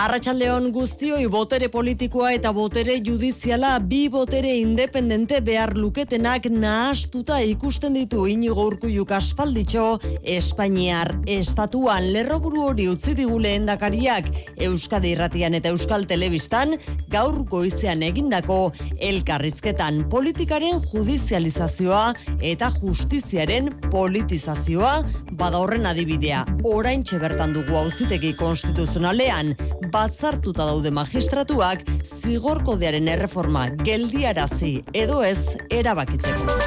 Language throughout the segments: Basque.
Arratxaldeon guztioi botere politikoa eta botere judiziala bi botere independente behar luketenak nahastuta ikusten ditu inigo urkuiuk aspalditxo Espainiar estatuan. Lerroburu hori utzi diguleen dakariak Euskadi Irratian eta Euskal Telebistan gaur goizean egindako elkarrizketan. Politikaren judizializazioa eta justiziaren politizazioa bada horren adibidea. Orain bertan dugu auzitegi konstituzionalean batzartuta daude magistratuak zigorkodearen erreforma geldiarazi edo ez erabakitzeko.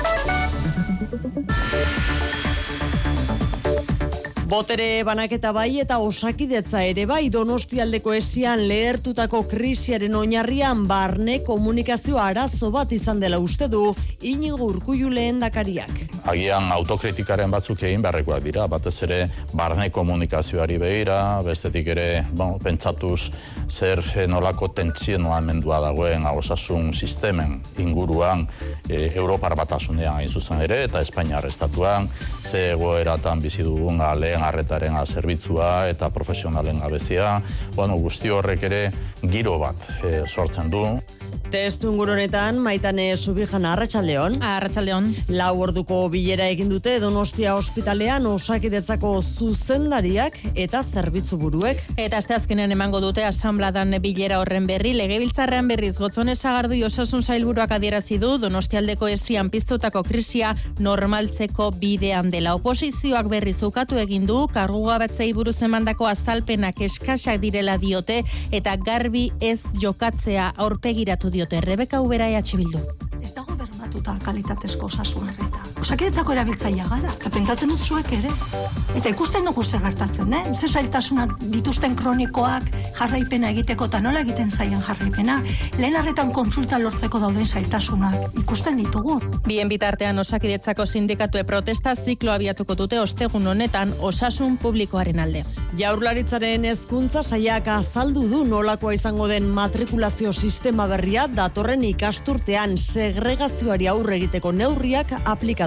Botere banaketa bai eta osakidetza ere bai. Donostialdeko esian lehertutako krisiaren oinarrian barne komunikazio arazo bat izan dela uste du inigo urkuiu lehen dakariak. Agian autokritikaren batzuk egin beharrekoak dira, batez ere barne komunikazioari behira, bestetik ere bon, pentsatuz zer nolako tentzionoan mendua dagoen osasun sistemen inguruan e, Europar batasunean hain zuzen ere eta Espainiar estatuan, ze egoeratan bizi dugun lehen arretaren zerbitzua eta profesionalen gabezia. Bueno, guzti horrek ere giro bat e, sortzen du. Testu ingurunetan, maitane subijan arratsaldeon. Arratsaldeon. Lau orduko bilera egin dute Donostia ospitalean osakidetzako zuzendariak eta zerbitzu buruek. Eta azte azkenean emango dute asambladan bilera horren berri, legebiltzarrean berriz gotzone zagardu osasun zailburuak adierazi du Donostialdeko esian piztutako krisia normaltzeko bidean dela. Oposizioak berriz ukatu egin du, karguga batzei buruz emandako azalpenak eskasak direla diote eta garbi ez jokatzea aurpegiratu dio diote Rebeka Ubera EH Bildu. Ez dago bermatuta kalitatezko osasun erreta. Osakidetzako erabiltzaia gara, eta pentsatzen dut zuek ere. Eta ikusten dugu zer gertatzen, eh? Zer zailtasunak dituzten kronikoak jarraipena egiteko eta nola egiten zaien jarraipena. Lehen arretan konsulta lortzeko dauden zailtasunak ikusten ditugu. Bien bitartean osakidetzako sindikatue protesta ziklo abiatuko dute ostegun honetan osasun publikoaren alde. Jaurlaritzaren hezkuntza saiak azaldu du nolakoa izango den matrikulazio sistema berria datorren ikasturtean segregazioari aurre egiteko neurriak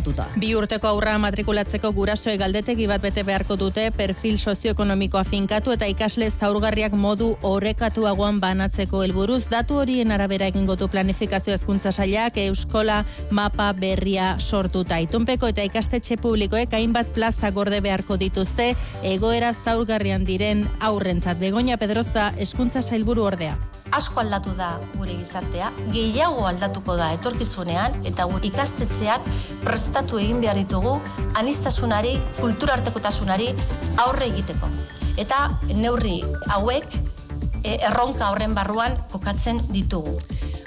aplikatuta. Bi urteko aurra matrikulatzeko gurasoe galdetegi bat bete beharko dute perfil sozioekonomikoa finkatu eta ikasle zaurgarriak modu horrekatuagoan banatzeko helburuz datu horien arabera egingo du planifikazio hezkuntza sailak euskola mapa berria sortuta. Itunpeko eta ikastetxe publikoek hainbat plaza gorde beharko dituzte egoera zaurgarrian diren aurrentzat. Begoña Pedroza hezkuntza sailburu ordea asko aldatu da gure gizartea, gehiago aldatuko da etorkizunean eta gure ikastetzeak prestatu egin behar ditugu anistasunari, kulturartekotasunari aurre egiteko. Eta neurri hauek e, erronka horren barruan kokatzen ditugu.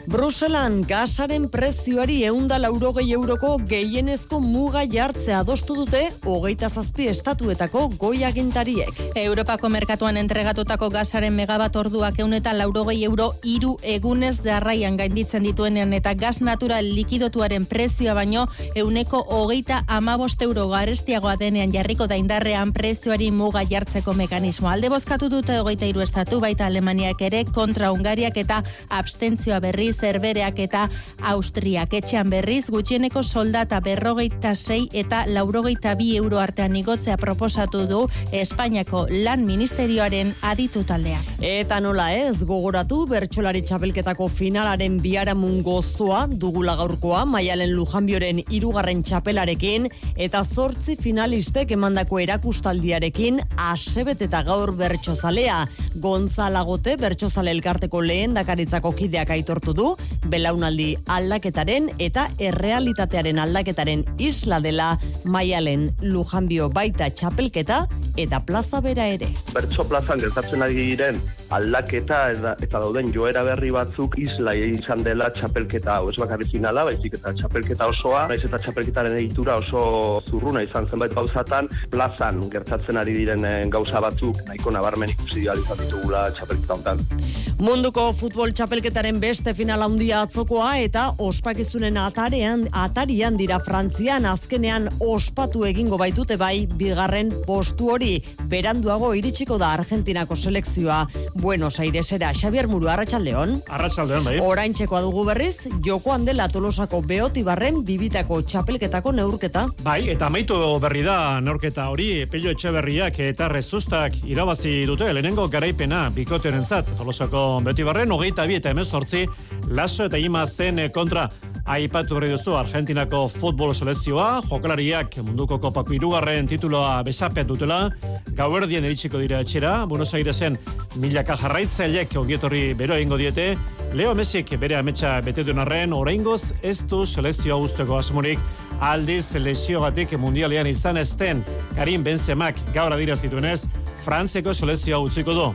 Bruselan gasaren prezioari eunda laurogei euroko gehienezko muga jartzea adostu dute hogeita zazpi estatuetako goi agintariek. Europako merkatuan entregatutako gasaren megabat orduak euneta laurogei euro iru egunez jarraian gainditzen dituenean eta gas natural likidotuaren prezioa baino euneko hogeita amabost euro garestiagoa denean jarriko da indarrean prezioari muga jartzeko mekanismo. Alde bozkatu dute hogeita iru estatu baita Alemaniak ere kontra Ungariak eta abstentzioa berriz zerbereak eta Austriak etxean berriz gutxieneko soldata berrogeita sei eta laurogeita bi euro artean igotzea proposatu du Espainiako lan ministerioaren aditu taldea. Eta nola ez, gogoratu bertsolari txapelketako finalaren biaramun gozoa dugula gaurkoa maialen lujanbioren irugarren txapelarekin eta zortzi finalistek emandako erakustaldiarekin asebet eta gaur bertsozalea. Gonzalagote bertsozale elkarteko lehen dakaritzako kideak aitortu du, belaunaldi aldaketaren eta errealitatearen aldaketaren isla dela maialen lujanbio baita txapelketa eta plaza bera ere. Bertso plazan gertatzen ari diren aldaketa eta, eta dauden joera berri batzuk isla izan dela txapelketa hau ez bakarri finala, baizik eta txapelketa osoa, naiz eta txapelketaren egitura oso zurruna izan zenbait gauzatan, plazan gertatzen ari diren eh, gauza batzuk nahiko nabarmen ikusi izan ditugula txapelketa honetan. Munduko futbol txapelketaren beste final handia atzokoa eta ospakizunen atarean, atarian dira Frantzian azkenean ospatu egingo baitute bai bigarren postu hori. Beranduago iritsiko da Argentinako selekzioa Buenos Airesera Xavier Muru Arratsaldeon. Arratsaldeon bai. Orain txekoa dugu berriz, jokoan dela Tolosako Beoti barren bibitako txapelketako neurketa. Bai, eta amaitu berri da neurketa hori Pello Etxeberriak eta Rezustak irabazi dute lehenengo garaipena bikoterentzat Tolosako beti barren, hogeita bi eta emezortzi, laso eta ima zen kontra. Aipatu berri duzu Argentinako futbol selezioa, jokalariak munduko kopako irugarren tituloa besapeat dutela, gauerdien eritsiko dira etxera, Buenos Airesen milaka jarraitzailek ongietorri bero egingo diete, Leo Mesik bere ametsa bete duen arren, oraingoz ez du selezioa usteko asmorik, aldiz lesiogatik mundialean izan ezten, Karim Benzemak gaur adira zituenez, Frantzeko selezioa utziko du.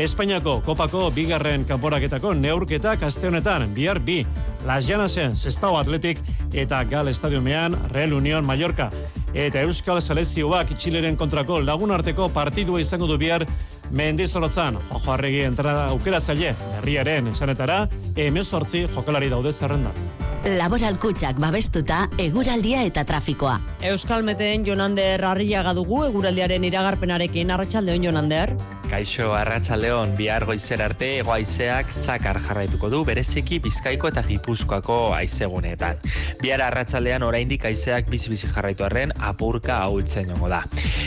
Espainiako kopako bigarren kanporaketako neurketak aste honetan bihar bi. Las Llanasen Sestao Atletik eta Gal Estadiomean Real Unión Mallorca. Eta Euskal Selezioak Txileren kontrako lagun arteko partidua izango du bihar Mendizorotzan, Jojo Arregi entrada aukera zaile, berriaren esanetara, emezortzi jokalari daude zerrenda. Laboral kutsak babestuta, eguraldia eta trafikoa. Euskal Meteen Jonander Arriaga dugu, eguraldiaren iragarpenarekin, arratsaldeon Jonander. Kaixo Arratsaldeon bihar goizer arte egoaizeak zakar jarraituko du bereziki Bizkaiko eta Gipuzkoako haizeguneetan. Bihar arratsaldean oraindik haizeak bizi bizi jarraitu arren apurka ahultzen jongo da.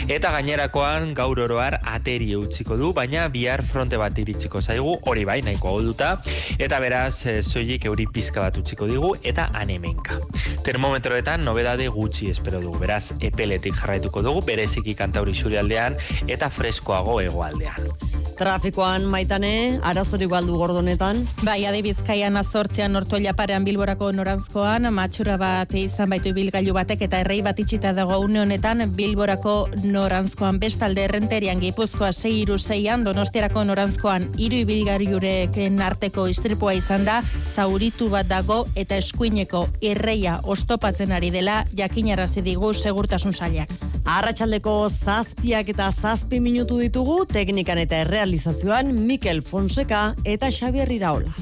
Eta gainerakoan gaur oroar ateri utziko du, baina bihar fronte bat iritsiko zaigu, hori bai nahiko golduta eta beraz e, soilik euri pizka bat utziko digu eta anemenka. Termometroetan nobedade gutxi espero dugu, beraz epeletik jarraituko dugu bereziki kantauri surialdean eta freskoago hegoaldean. Trafikoan maitane, arazori baldu gordonetan. Bai, adi bizkaian azortzean nortu parean bilborako norantzkoan, matxura bat izan baitu bilgailu batek eta errei bat itxita dago une honetan bilborako norantzkoan bestalde errenterian gipuzkoa 6 iru 6 donostiarako norantzkoan iru ibilgariureken arteko istripua izan da, zauritu bat dago eta eskuineko erreia ostopatzen ari dela jakinarazi digu segurtasun sailak. Arratxaldeko zazpiak eta zazpi minutu ditugu, teknikan eta errealizazioan Mikel Fonseca eta Xavier Iraola.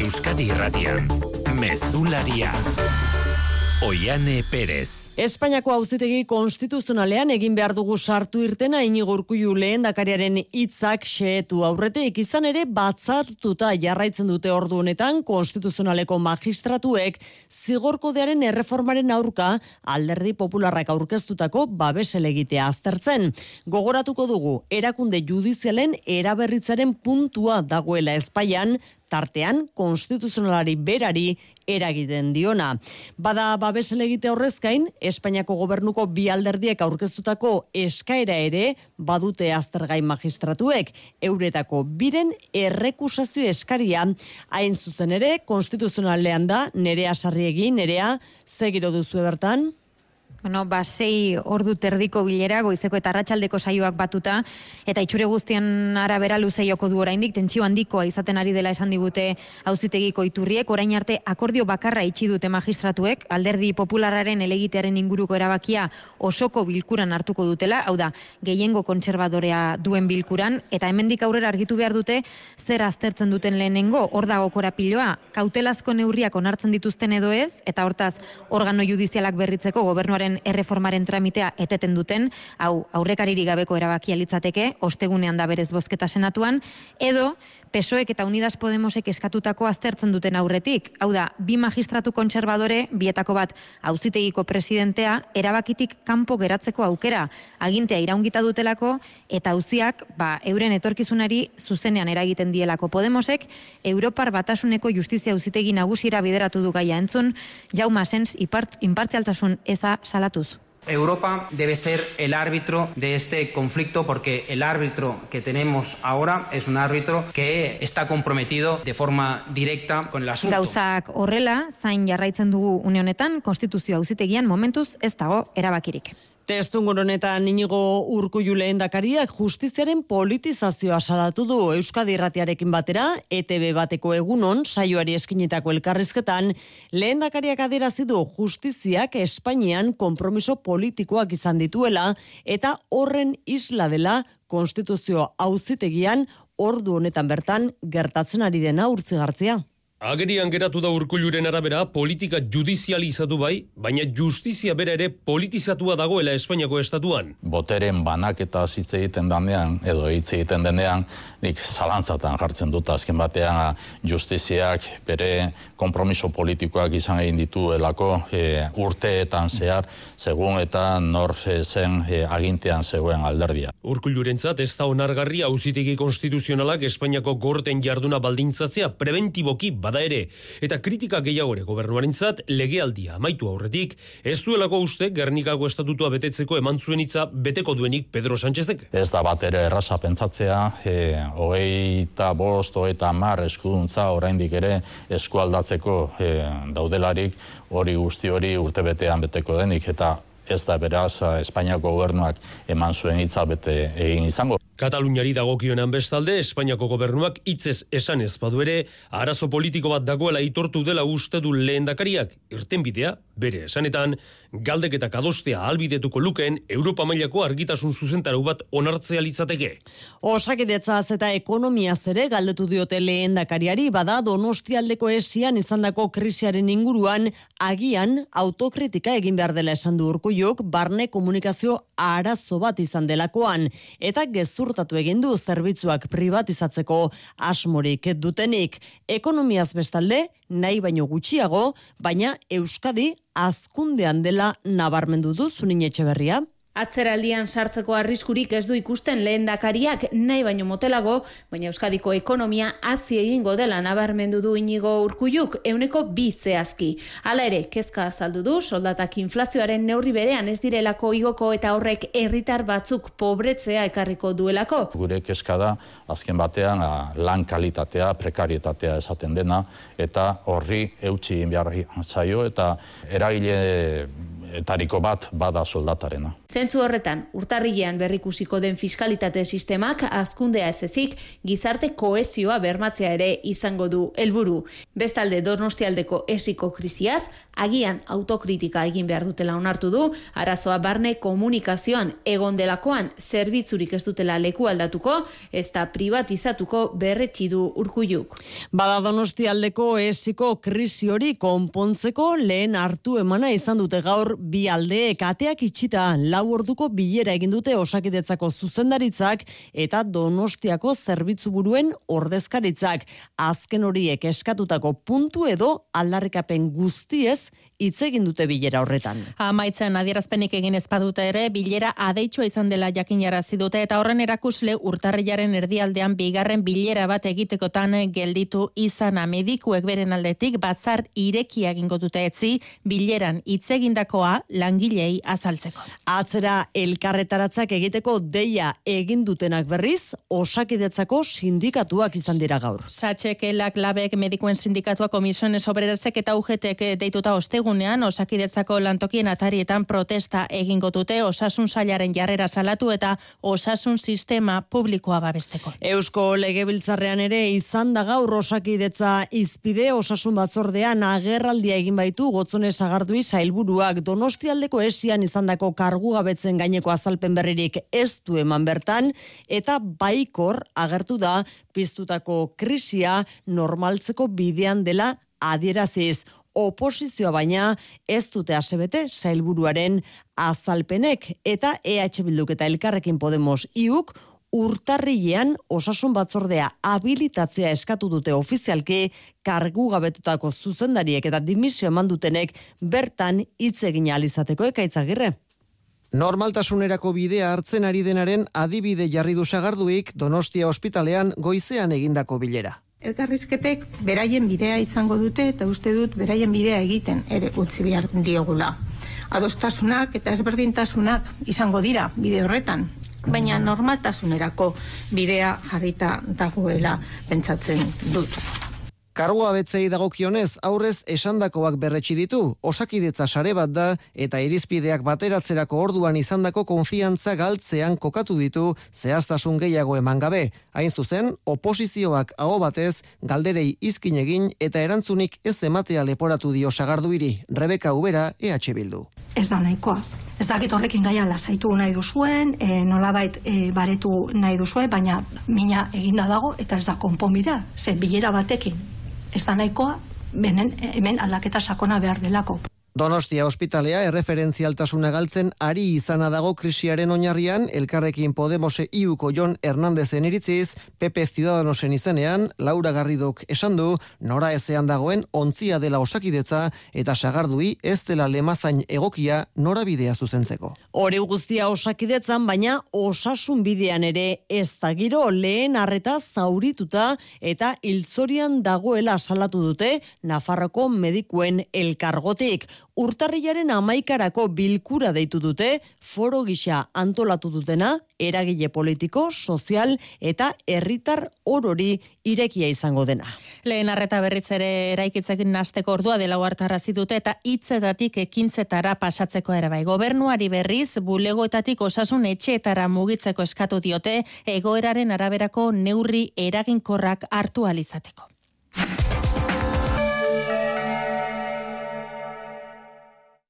Euskadi Irratian, Mezularia. Oiane Perez. Espainiako auzitegi konstituzionalean egin behar dugu sartu irtena inigurkuiu lehen dakariaren hitzak xeetu aurretik izan ere batzartuta jarraitzen dute ordu honetan konstituzionaleko magistratuek zigorkodearen erreformaren aurka alderdi popularrak aurkeztutako babeselegitea aztertzen. Gogoratuko dugu, erakunde judizialen eraberritzaren puntua dagoela espaian, tartean konstituzionalari berari eragiten diona. Bada babesele egite horrezkain, Espainiako gobernuko bi alderdiek aurkeztutako eskaera ere badute aztergai magistratuek. Euretako biren errekusazio eskaria. Hain zuzen ere konstituzionalean da nerea sarriegi nerea zegiro duzu bertan Bueno, ba, sei ordu terdiko bilera, goizeko eta arratsaldeko saioak batuta, eta itxure guztian arabera luze joko du oraindik, tentsio handikoa izaten ari dela esan digute auzitegiko iturriek, orain arte akordio bakarra itxi dute magistratuek, alderdi populararen elegitearen inguruko erabakia osoko bilkuran hartuko dutela, hau da, gehiengo kontserbadorea duen bilkuran, eta hemendik aurrera argitu behar dute, zer aztertzen duten lehenengo, hor dago korapiloa, kautelazko neurriak onartzen dituzten edo ez, eta hortaz, organo judizialak berritzeko gobernuaren erreformaren tramitea eteten duten, hau aurrekariri gabeko erabakia litzateke, ostegunean da berez bozketa senatuan, edo PSOEk eta Unidas Podemosek eskatutako aztertzen duten aurretik. Hau da, bi magistratu kontserbadore, bietako bat auzitegiko presidentea, erabakitik kanpo geratzeko aukera, agintea iraungita dutelako, eta auziak, ba, euren etorkizunari zuzenean eragiten dielako Podemosek, Europar batasuneko justizia auzitegi nagusira bideratu du gaia entzun, jauma sens, impartzialtasun eza salatuz. Europa debe ser el árbitro de este conflicto porque el árbitro que tenemos ahora es un árbitro que está comprometido de forma directa con el asunto. Gauzak horrela, zain jarraitzen dugu unionetan, konstituzio auzitegian momentuz ez dago erabakirik. Testungun honetan inigo urku juleen dakariak justiziaren politizazioa salatu du Euskadi irratiarekin batera, ETB bateko egunon, saioari eskinitako elkarrizketan, lehen dakariak adirazidu justiziak Espainian kompromiso politikoak izan dituela, eta horren isla dela konstituzio auzitegian ordu honetan bertan gertatzen ari dena urtzigartzia. Agerian geratu da urkulluren arabera politika judizializatu bai, baina justizia bera ere politizatua dagoela Espainiako estatuan. Boteren banak eta hitz egiten denean, edo hitz egiten denean, nik zalantzatan jartzen dut azken batean justiziak bere kompromiso politikoak izan egin dituelako e, urteetan zehar, segun eta nor e, zen e, agintean zegoen alderdia. Urkullurentzat ez da onargarri auzitegi konstituzionalak Espainiako gorten jarduna baldintzatzea preventiboki bada ere, eta kritika gehiago ere gobernuarentzat legealdia amaitu aurretik, ez duelako uste Gernikako estatutua betetzeko eman zuen hitza beteko duenik Pedro Sánchezek. Ez da bat ere erraza pentsatzea, e, hogei eta bost, hogei eta mar eskuduntza oraindik ere eskualdatzeko e, daudelarik hori guzti hori urtebetean beteko denik, eta ez da beraz Espainiako gobernuak eman zuen hitza bete egin izango. Kataluniari dagokionean bestalde, Espainiako gobernuak hitzez esan ez badu ere, arazo politiko bat dagoela itortu dela uste du lehendakariak irtenbidea, bere esanetan, galdeketak adostea albidetuko lukeen Europa mailako argitasun zuzentaru bat onartzea litzateke. Osakidetzaz eta ekonomia zere galdetu diote lehendakariari bada donostialdeko esian izandako krisiaren inguruan agian autokritika egin behar dela esan du urkuiok barne komunikazio arazo bat izan delakoan eta gezu gezurtatu egin du zerbitzuak privatizatzeko asmorik dutenik. Ekonomiaz bestalde, nahi baino gutxiago, baina Euskadi azkundean dela nabarmendu du zunin etxe berria. Atzeraldian sartzeko arriskurik ez du ikusten lehendakariak nahi baino motelago, baina Euskadiko ekonomia hazi egingo dela nabarmendu du inigo urkuiuk euneko bi zehazki. Hala ere, kezka azaldu du, soldatak inflazioaren neurri berean ez direlako igoko eta horrek herritar batzuk pobretzea ekarriko duelako. Gure kezka da, azken batean, lan kalitatea, prekarietatea esaten dena, eta horri eutxi behar zaio, eta eragile etariko bat bada soldatarena. Zentzu horretan, urtarrilean berrikusiko den fiskalitate sistemak azkundea ez ezik, gizarte koesioa bermatzea ere izango du helburu. Bestalde donostialdeko esiko krisiaz, agian autokritika egin behar dutela onartu du, arazoa barne komunikazioan egon delakoan zerbitzurik ez dutela leku aldatuko, ez da privatizatuko berretsi du urkuiuk. Bada donostialdeko esiko krisi hori konpontzeko lehen hartu emana izan dute gaur bi aldeek ateak itxita lau orduko bilera egin dute osakidetzako zuzendaritzak eta donostiako zerbitzu buruen ordezkaritzak. Azken horiek eskatutako puntu edo aldarrikapen guztiez hitz egin dute bilera horretan. Amaitzen adierazpenik egin ez badute ere, bilera adeitsua izan dela jakinarazi dute eta horren erakusle urtarrilaren erdialdean bigarren bilera bat egitekotan gelditu izan medikuek beren aldetik batzar irekia egingo dute etzi bileran hitz egindakoa langilei azaltzeko. Atzera elkarretaratzak egiteko deia egin dutenak berriz osakidetzako sindikatuak izan dira gaur. Satxekelak labek medikuen sindikatua komisiones obrerasek eta UGTek deituta oste ostegunean osakidetzako lantokien atarietan protesta egingo dute osasun sailaren jarrera salatu eta osasun sistema publikoa babesteko. Eusko legebiltzarrean ere izan da gaur osakidetza izpide osasun batzordean agerraldia egin baitu gotzone sagardui sailburuak donostialdeko esian izandako kargu gabetzen gaineko azalpen berririk ez du eman bertan eta baikor agertu da piztutako krisia normaltzeko bidean dela adieraziz. Oposizioa baina ez dute asebete sailburuaren azalpenek eta EH Bilduk eta Elkarrekin Podemos iuk urtarrilean osasun batzordea habilitatzea eskatu dute ofizialki kargu gabetutako zuzendariek eta dimisio eman dutenek bertan hitz egin alizateko ekaitzagirre. Normaltasunerako bidea hartzen ari denaren adibide jarri du sagarduik Donostia ospitalean goizean egindako bilera elkarrizketek beraien bidea izango dute eta uste dut beraien bidea egiten ere utzi behar diogula. Adostasunak eta ezberdintasunak izango dira bide horretan, baina normaltasunerako bidea jarrita dagoela pentsatzen dut. Kargoa betzei dagokionez aurrez esandakoak berretsi ditu, osakidetza sare bat da eta irizpideak bateratzerako orduan izandako konfiantza galtzean kokatu ditu zehaztasun gehiago eman gabe. Hain zuzen, oposizioak aho batez galderei izkin egin eta erantzunik ez ematea leporatu dio sagarduiri. Rebeka Ubera, EH Bildu. Ez da nahikoa Ez dakit horrekin gaia lasaitu nahi duzuen, e, nolabait e, baretu nahi duzuen, baina mina eginda dago eta ez da konponbidea. Ze bilera batekin ez da nahikoa, benen hemen aldaketa sakona behar delako. Donostia ospitalea erreferentzialtasuna galtzen ari izana dago krisiaren oinarrian elkarrekin Podemose iuko Jon Hernandezen iritziz, PP Ciudadanosen izenean, Laura Garridok esan du, nora ezean dagoen ontzia dela osakidetza eta sagardui ez dela lemazain egokia norabidea zuzentzeko. Hori guztia osakidetzan, baina osasun bidean ere ez da giro lehen arreta zaurituta eta hiltzorian dagoela salatu dute Nafarroko medikuen elkargotik. Urtarrilaren amaikarako bilkura deitu dute, foro gisa antolatu dutena, eragile politiko, sozial eta herritar orori irekia izango dena. Lehen arreta berriz ere eraikitzekin nasteko ordua dela hartarazi dute eta hitzetatik ekintzetara pasatzeko ere bai. Gobernuari berriz bulegoetatik osasun etxeetara mugitzeko eskatu diote egoeraren araberako neurri eraginkorrak hartu alizateko.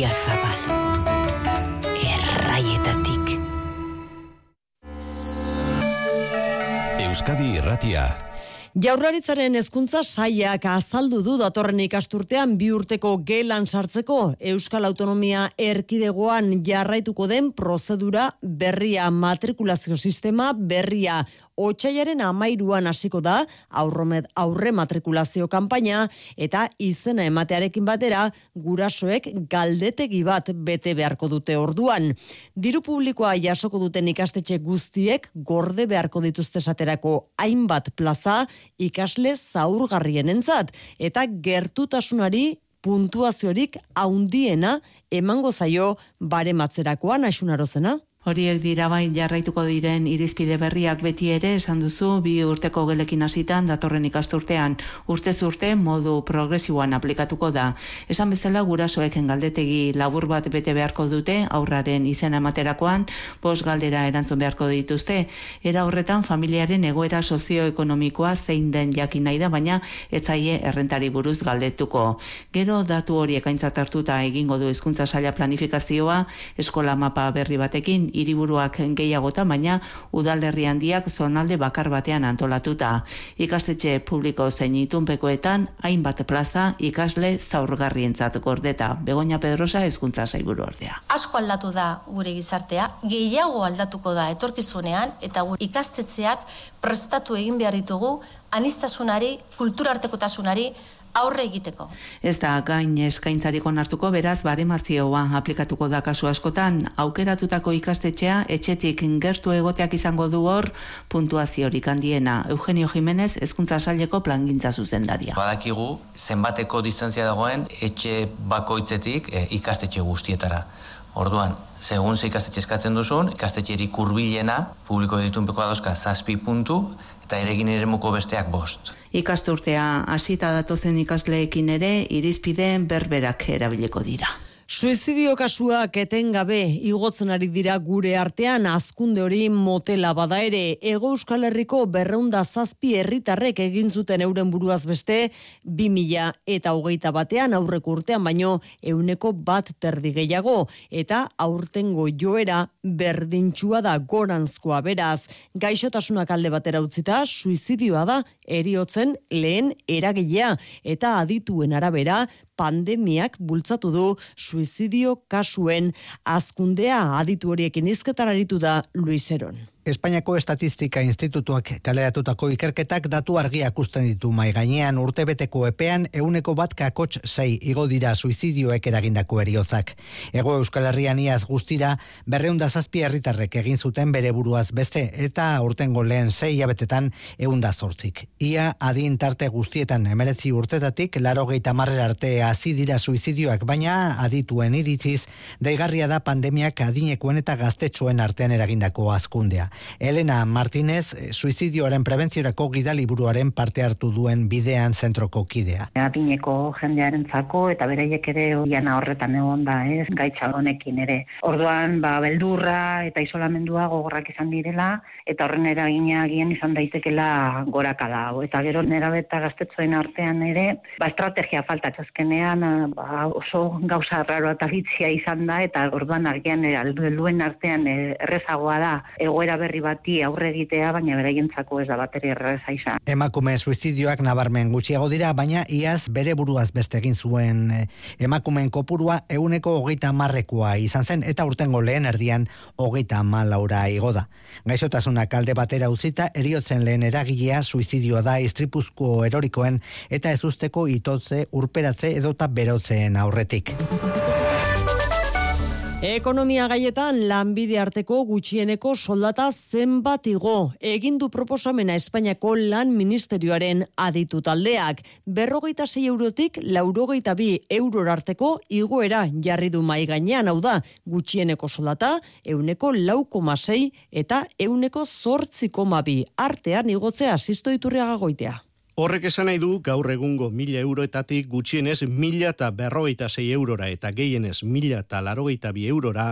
Idia zabal. Erraietatik. Euskadi Irratia. Jaurlaritzaren hezkuntza saiak azaldu du datorren ikasturtean bi urteko gelan sartzeko Euskal Autonomia Erkidegoan jarraituko den prozedura berria matrikulazio sistema berria Otsaiaren amairuan hasiko da aurromet aurre matrikulazio kanpaina eta izena ematearekin batera gurasoek galdetegi bat bete beharko dute orduan. Diru publikoa jasoko duten ikastetxe guztiek gorde beharko dituzte esaterako hainbat plaza ikasle zaurgarrienentzat eta gertutasunari puntuaziorik haundiena emango zaio bare matzerakoan asunarozena. Horiek dira bai jarraituko diren irizpide berriak beti ere esan duzu bi urteko gelekin hasitan datorren ikasturtean urte urte modu progresiboan aplikatuko da. Esan bezala gurasoeken galdetegi labur bat bete beharko dute aurraren izena ematerakoan bost galdera erantzun beharko dituzte. Era horretan familiaren egoera sozioekonomikoa zein den jakin nahi da baina etzaie errentari buruz galdetuko. Gero datu horiek aintzat hartuta egingo du hezkuntza saila planifikazioa eskola mapa berri batekin hiriburuak gehiagota, baina udalerri handiak zonalde bakar batean antolatuta. Ikastetxe publiko zein itunpekoetan, hainbat plaza ikasle zaurgarrientzat gordeta. Begoña Pedrosa hezkuntza saiburu ordea. Asko aldatu da gure gizartea, gehiago aldatuko da etorkizunean, eta gure ikastetzeak prestatu egin behar ditugu anistasunari, kulturartekotasunari, aurre egiteko. Ez da gain eskaintzarik onartuko beraz baremazioa aplikatuko da kasu askotan aukeratutako ikastetxea etxetik gertu egoteak izango du hor puntuaziorik handiena Eugenio Jimenez hezkuntza saileko plangintza zuzendaria. Badakigu zenbateko distantzia dagoen etxe bakoitzetik e, ikastetxe guztietara. Orduan, segun ze ikastetxe eskatzen duzun, ikastetxerik hurbilena publiko ditunpeko dauzka zazpi puntu, eta eregin ere besteak bost. Ikasturtea hasita datozen ikasleekin ere irizpideen berberak erabiliko dira. Suizidio kasuak etengabe igotzen ari dira gure artean azkunde hori motela bada ere. Ego Euskal Herriko berreunda zazpi herritarrek egin zuten euren buruaz beste 2000 eta hogeita batean aurreko urtean baino euneko bat terdi gehiago. Eta aurtengo joera berdintxua da goranzkoa beraz. Gaixotasunak alde batera utzita suizidioa da eriotzen lehen eragilea. Eta adituen arabera pandemiak bultzatu du suizidio kasuen azkundea aditu horiekin izketar aritu da Luis Eron. Espainiako Estatistika Institutuak kaleratutako ikerketak datu argia ikusten ditu mai gainean urtebeteko epean euneko bat kakotx sei igo dira suizidioek eragindako eriozak. Ego Euskal Herrian iaz guztira berreunda zazpi herritarrek egin zuten bere buruaz beste eta urtengo lehen sei abetetan eunda zortzik. Ia adin tarte guztietan emerezi urtetatik laro geita arte hasi dira suizidioak baina adituen iritziz daigarria da pandemiak adinekoen eta gaztetxoen artean eragindako azkundea. Elena Martínez, eh, suizidioaren prebentziorako gidaliburuaren parte hartu duen bidean zentroko kidea. Adineko jendearen zako eta bereiek ere oian horretan egon da, ez, gaitza honekin ere. Orduan, ba, beldurra eta isolamendua gogorrak izan direla, eta horren eragina agian izan daitekela gorakala. Eta gero nera beta gaztetzoen artean ere, ba, estrategia falta txazkenean, ba, oso gauza raro eta izan da, eta orduan agian alduen artean eh, errezagoa da, egoera berri bati aurre egitea, baina beraientzako ez da bateri erreza izan. Emakume suizidioak nabarmen gutxiago dira, baina iaz bere buruaz beste egin zuen eh, emakumeen kopurua euneko hogeita marrekoa izan zen, eta urtengo lehen erdian hogeita malaura igo da. Gaixotasunak alde batera uzita, eriotzen lehen eragilea suizidioa da istripuzko erorikoen eta ez usteko itotze, urperatze edota berotzeen aurretik. Ekonomia gaietan lanbide arteko gutxieneko soldata zenbat igo. Egin du proposamena Espainiako lan ministerioaren aditu taldeak. Berrogeita zei eurotik laurogeita bi euror arteko igoera jarri du mai gainean hau da. Gutxieneko soldata euneko lau eta euneko zortzi koma bi artean igotzea asistoiturriaga goitea. Horrek esan nahi du gaur egungo mila euroetatik gutxienez mila eta berrogeita zei eurora eta gehienez mila eta larogeita bi eurora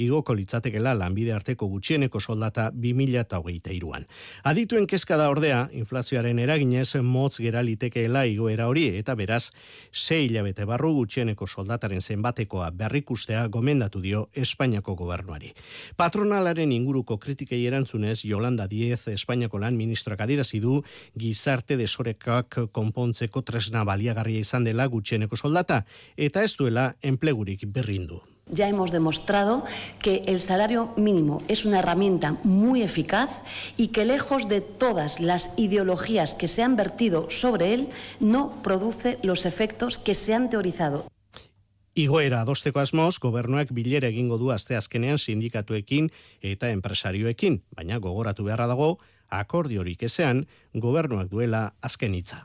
igoko litzatekela lanbide arteko gutxieneko soldata bi mila eta hogeita iruan. Adituen kezka da ordea, inflazioaren eraginez motz gera litekeela igoera hori eta beraz, zei hilabete barru gutxieneko soldataren zenbatekoa berrikustea gomendatu dio Espainiako gobernuari. Patronalaren inguruko kritikei erantzunez, Yolanda Diez, Espainiako lan ministroak adirazi du gizarte desore desorekak konpontzeko tresna baliagarria izan dela gutxieneko soldata eta ez duela enplegurik berrindu. Ya hemos demostrado que el salario mínimo es una herramienta muy eficaz y que lejos de todas las ideologías que se han vertido sobre él, no produce los efectos que se han teorizado. Igoera adosteko asmoz, gobernuak bilera egingo du asteazkenean sindikatuekin eta enpresarioekin, baina gogoratu beharra dago, akordiorik ezean, gobernuak duela azken hitza.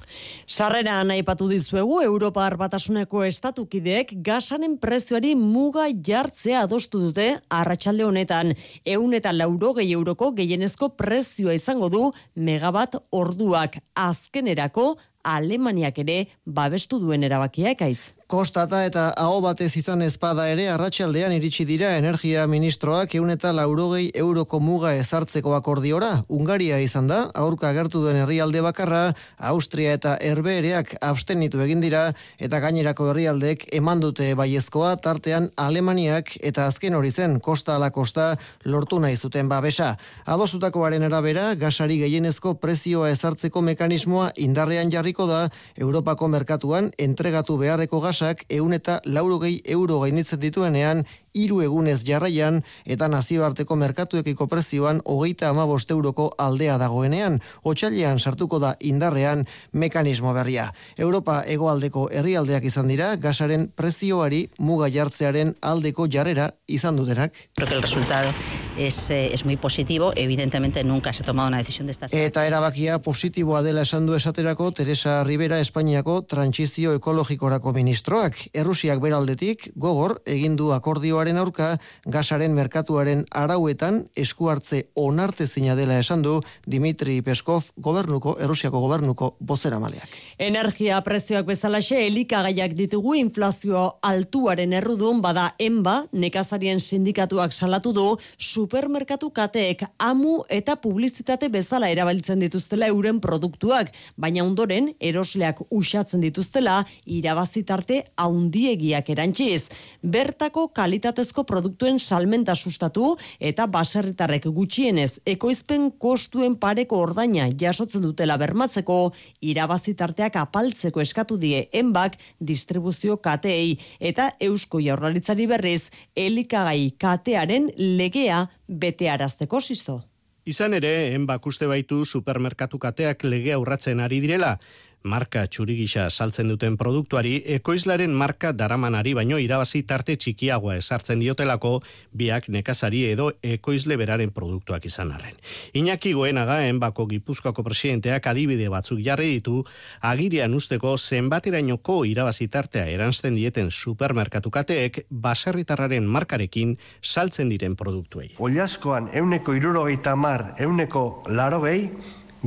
Sarrera aipatu dizuegu Europa batasuneko estatukideek gasanen prezioari muga jartzea adostu dute arratsalde honetan. Eun eta lauro gehi euroko gehienezko prezioa izango du megabat orduak azkenerako Alemaniak ere babestu duen erabakia ekaitz. Kostata eta aho batez izan ezpada ere arratsaldean iritsi dira energia ministroak eun eta laurogei euroko muga ezartzeko akordiora. Ungaria izan da, aurka agertu duen herrialde bakarra, Austria eta Herbeereak abstenitu egin dira eta gainerako herrialdeek eman dute baiezkoa tartean Alemaniak eta azken hori zen kosta ala kosta lortu nahi zuten babesa. Adostutakoaren arabera, gasari gehienezko prezioa ezartzeko mekanismoa indarrean jarriko da Europako merkatuan entregatu beharreko gas gasak eun eta laurogei euro gainitzen dituenean hiru egunez jarraian eta nazioarteko merkatuekiko prezioan hogeita amabost euroko aldea dagoenean, otxailean sartuko da indarrean mekanismo berria. Europa hegoaldeko herrialdeak izan dira, gasaren prezioari muga jartzearen aldeko jarrera izan dutenak. Creo el resultado es, eh, es muy positivo, evidentemente nunca se ha tomado una decisión de estas... Eta erabakia positiboa dela esan du esaterako Teresa Rivera Espainiako trantsizio ekologikorako ministroak. Errusiak beraldetik, gogor, egindu akordio prezioaren aurka gasaren merkatuaren arauetan esku hartze onartezina dela esan du Dimitri Peskov gobernuko Errusiako gobernuko bozera maleak. Energia prezioak bezalaxe elikagaiak ditugu inflazio altuaren errudun bada enba nekazarien sindikatuak salatu du supermerkatu kateek amu eta publizitate bezala erabiltzen dituztela euren produktuak, baina ondoren erosleak usatzen dituztela irabazitarte haundiegiak erantziz. Bertako kalitatea kalitatezko produktuen salmenta sustatu eta baserritarrek gutxienez ekoizpen kostuen pareko ordaina jasotzen dutela bermatzeko irabazitarteak apaltzeko eskatu die enbak distribuzio kateei eta eusko jaurlaritzari berriz elikagai katearen legea betearazteko sisto. Izan ere, enbak uste baitu supermerkatu kateak lege aurratzen ari direla, marka txurigisa saltzen duten produktuari ekoizlaren marka daramanari baino irabazi tarte txikiagoa esartzen diotelako biak nekazari edo ekoizle beraren produktuak izan arren. Iñaki goenaga enbako gipuzkoako presidenteak adibide batzuk jarri ditu agirian usteko zenbaterainoko irabazi tartea eransten dieten supermerkatu kateek baserritarraren markarekin saltzen diren produktuei. Oliaskoan euneko irurogeita mar, euneko larogei,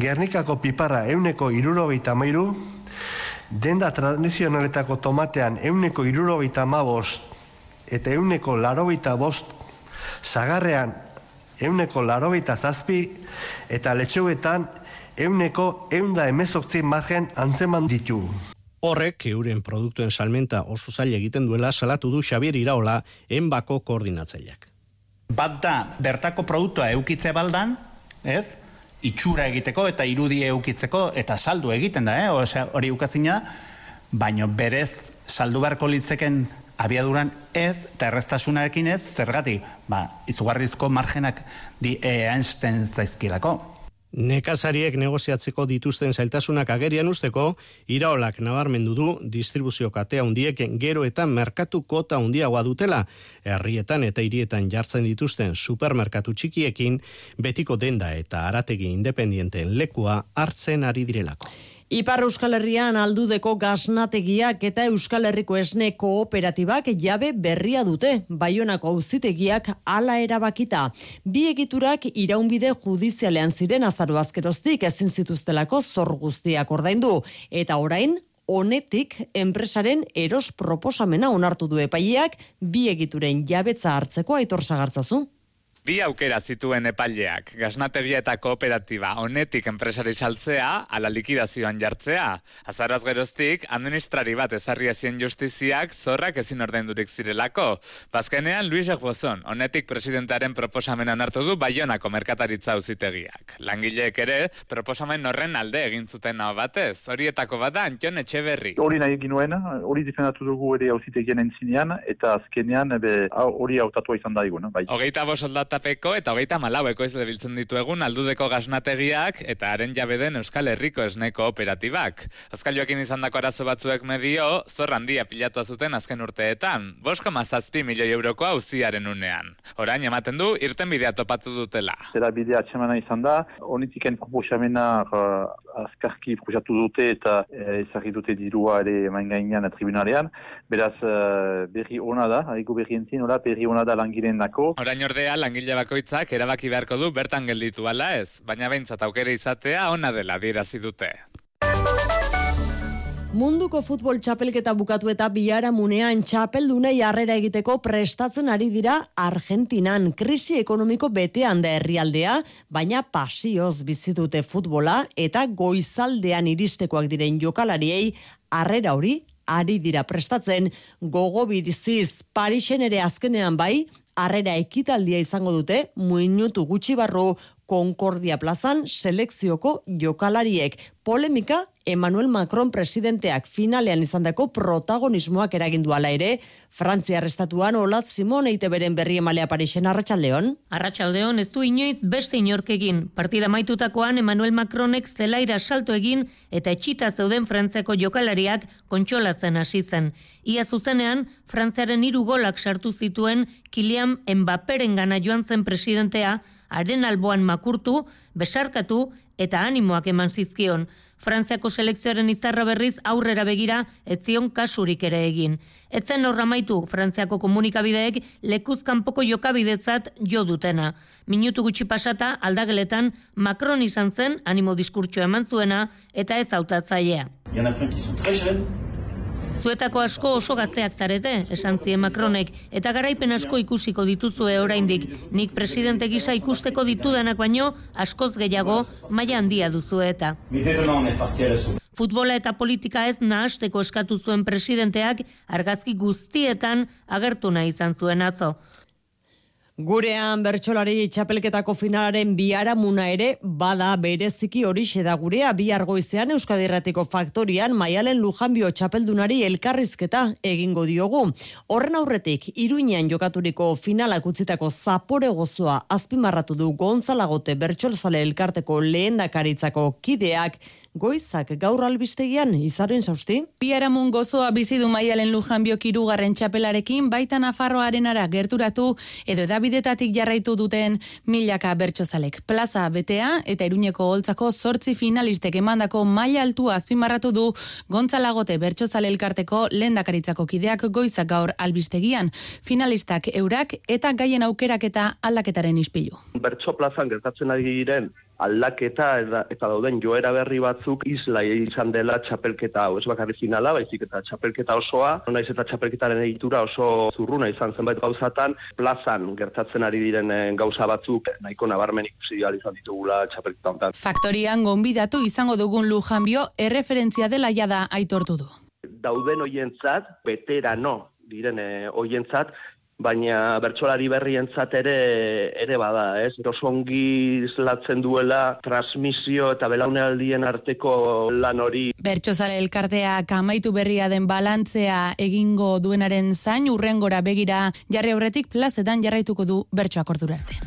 Gernikako piparra euneko irurogeita mairu, denda tradizionaletako tomatean euneko irurogeita mabost eta euneko larogeita bost, zagarrean euneko larogeita zazpi eta letxeuetan euneko eunda emezokzi margen antzeman ditu. Horrek, euren produktuen salmenta oso zaila egiten duela salatu du Xabier Iraola enbako koordinatzaileak. Bat da, bertako produktua eukitze baldan, ez? Itxura egiteko eta irudi eukitzeko eta saldu egiten da, eh? Osea, hori ukazina, baino berez saldu beharko litzeken abiaduran ez, eta erreztasunarekin ez, zergatik, ba, izugarrizko margenak di, e, zaizkilako. Nekazariek negoziatzeko dituzten zailtasunak agerian usteko, iraolak nabarmendu du distribuzio katea undiek gero eta merkatu kota undiagoa dutela, herrietan eta hirietan jartzen dituzten supermerkatu txikiekin, betiko denda eta arategi independienteen lekua hartzen ari direlako. Ipar Euskal Herrian aldudeko gaznategiak eta Euskal Herriko esne kooperatibak jabe berria dute, baionako auzitegiak ala erabakita. Bi egiturak iraunbide judizialean ziren azaru azkeroztik ezin zituztelako zor guztiak ordaindu. Eta orain, honetik enpresaren eros proposamena onartu du epaileak bi egituren jabetza hartzeko aitor sagartzazu. Bi aukera zituen epaileak, gaznategia eta kooperatiba honetik enpresari saltzea, ala likidazioan jartzea. Azaraz geroztik, administrari bat ezarri ezien justiziak zorrak ezin ordendurik zirelako. Bazkenean, Luis Egbozon, honetik presidentaren proposamena hartu du Baionako merkataritza uzitegiak. Langileek ere, proposamen horren alde egin zuten hau batez. Horietako bada, Antion Etxeberri. Hori nahi egin nuen, hori difendatu dugu ere auzitegien entzinean, eta azkenean hori hautatua izan da Bai. Hogeita bo tapeko eta hogeita malaueko ez biltzen ditu egun aldudeko gaznategiak eta haren jabeden Euskal Herriko esneko operatibak. Azkal joakin izan dako arazo batzuek medio, zor handia pilatu zuten azken urteetan, bosko mazazpi milioi euroko auziaren unean. Orain ematen du, irten bidea topatu dutela. Zera bidea atxemana izan da, honitiken proposamena uh, azkarki proposatu dute eta uh, ezagri dute dirua ere main gainean tribunalean. Beraz, uh, berri ona da, haiko berri entzien, berri ona da langiren dako. Orain ordea, langile langile bakoitzak erabaki beharko du bertan gelditu ala ez, baina behintzat aukera izatea ona dela dierazi dute. Munduko futbol txapelketa bukatu eta biara munean txapeldunei harrera egiteko prestatzen ari dira Argentinan krisi ekonomiko betean da herrialdea, baina pasioz bizitute futbola eta goizaldean iristekoak diren jokalariei harrera hori ari dira prestatzen gogo biriziz Parisen ere azkenean bai, Arrera ekitaldia izango dute, muinutu gutxi barru Concordia plazan selekzioko jokalariek. Polemika, Emmanuel Macron presidenteak finalean izandako protagonismoak eragindu ala ere, Frantzia arrestatuan Olat Simon eite beren berri emalea Parixen Arratxaldeon. Arratxaldeon ez du inoiz beste inork egin. Partida maitutakoan Emmanuel Macronek zelaira salto egin eta etxita zeuden Frantziako jokalariak kontxolatzen hasi zen. Ia zuzenean, Frantziaren hiru golak sartu zituen Kilian Mbapperen gana joan zen presidentea, haren alboan makurtu, besarkatu eta animoak eman zizkion. Frantziako selekzioaren izarra berriz aurrera begira etzion kasurik ere egin. Etzen horra maitu Frantziako komunikabideek lekuzkan poko jokabidetzat jo dutena. Minutu gutxi pasata aldageletan Macron izan zen animo diskurtso eman zuena eta ez autatzailea. Zuetako asko oso gazteak zarete, esan zien Macronek, eta garaipen asko ikusiko dituzue oraindik. Nik presidente gisa ikusteko ditudanak baino, askoz gehiago, maila handia duzu eta. Futbola eta politika ez nahasteko eskatu zuen presidenteak argazki guztietan agertu nahi izan zuen atzo. Gurean bertsolari txapelketako finalaren biaramuna ere bada bereziki hori da gurea bihar goizean Euskadirratiko faktorian Maialen Lujanbio txapeldunari elkarrizketa egingo diogu. Horren aurretik Iruinean jokaturiko finalak utzitako zapore gozoa azpimarratu du Gonzalagote bertsolzale elkarteko lehendakaritzako kideak goizak gaur albistegian izaren sausti? Biaramun gozoa bizi du maialen lujan biokirugarren txapelarekin baita Nafarroaren ara gerturatu edo edabidetatik jarraitu duten milaka bertsozalek. Plaza betea eta iruñeko holtzako zortzi finalistek emandako maila altu azpimarratu du gontzalagote bertsozale elkarteko lendakaritzako kideak goizak gaur albistegian. Finalistak eurak eta gaien aukerak eta aldaketaren ispilu. Bertso plazan gertatzen ari diren aldaketa eta, eta dauden joera berri batzuk isla izan dela txapelketa hau, ez bakarri finala, baizik eta txapelketa osoa, naiz eta txapelketaren egitura oso zurruna izan zenbait gauzatan, plazan gertatzen ari diren eh, gauza batzuk nahiko nabarmen ikusi izan ditugula txapelketa honetan. Faktorian gonbidatu izango dugun lujanbio erreferentzia dela jada aitortu du. Dauden hoientzat, veterano diren eh, hoientzat, baina bertsolari berrientzat ere ere bada, ez? Oso ongi islatzen duela transmisio eta belaunaldien arteko lan hori. Bertsozale elkartea kamaitu berria den balantzea egingo duenaren zain urrengora begira jarri aurretik plazetan jarraituko du bertsoak ordura arte.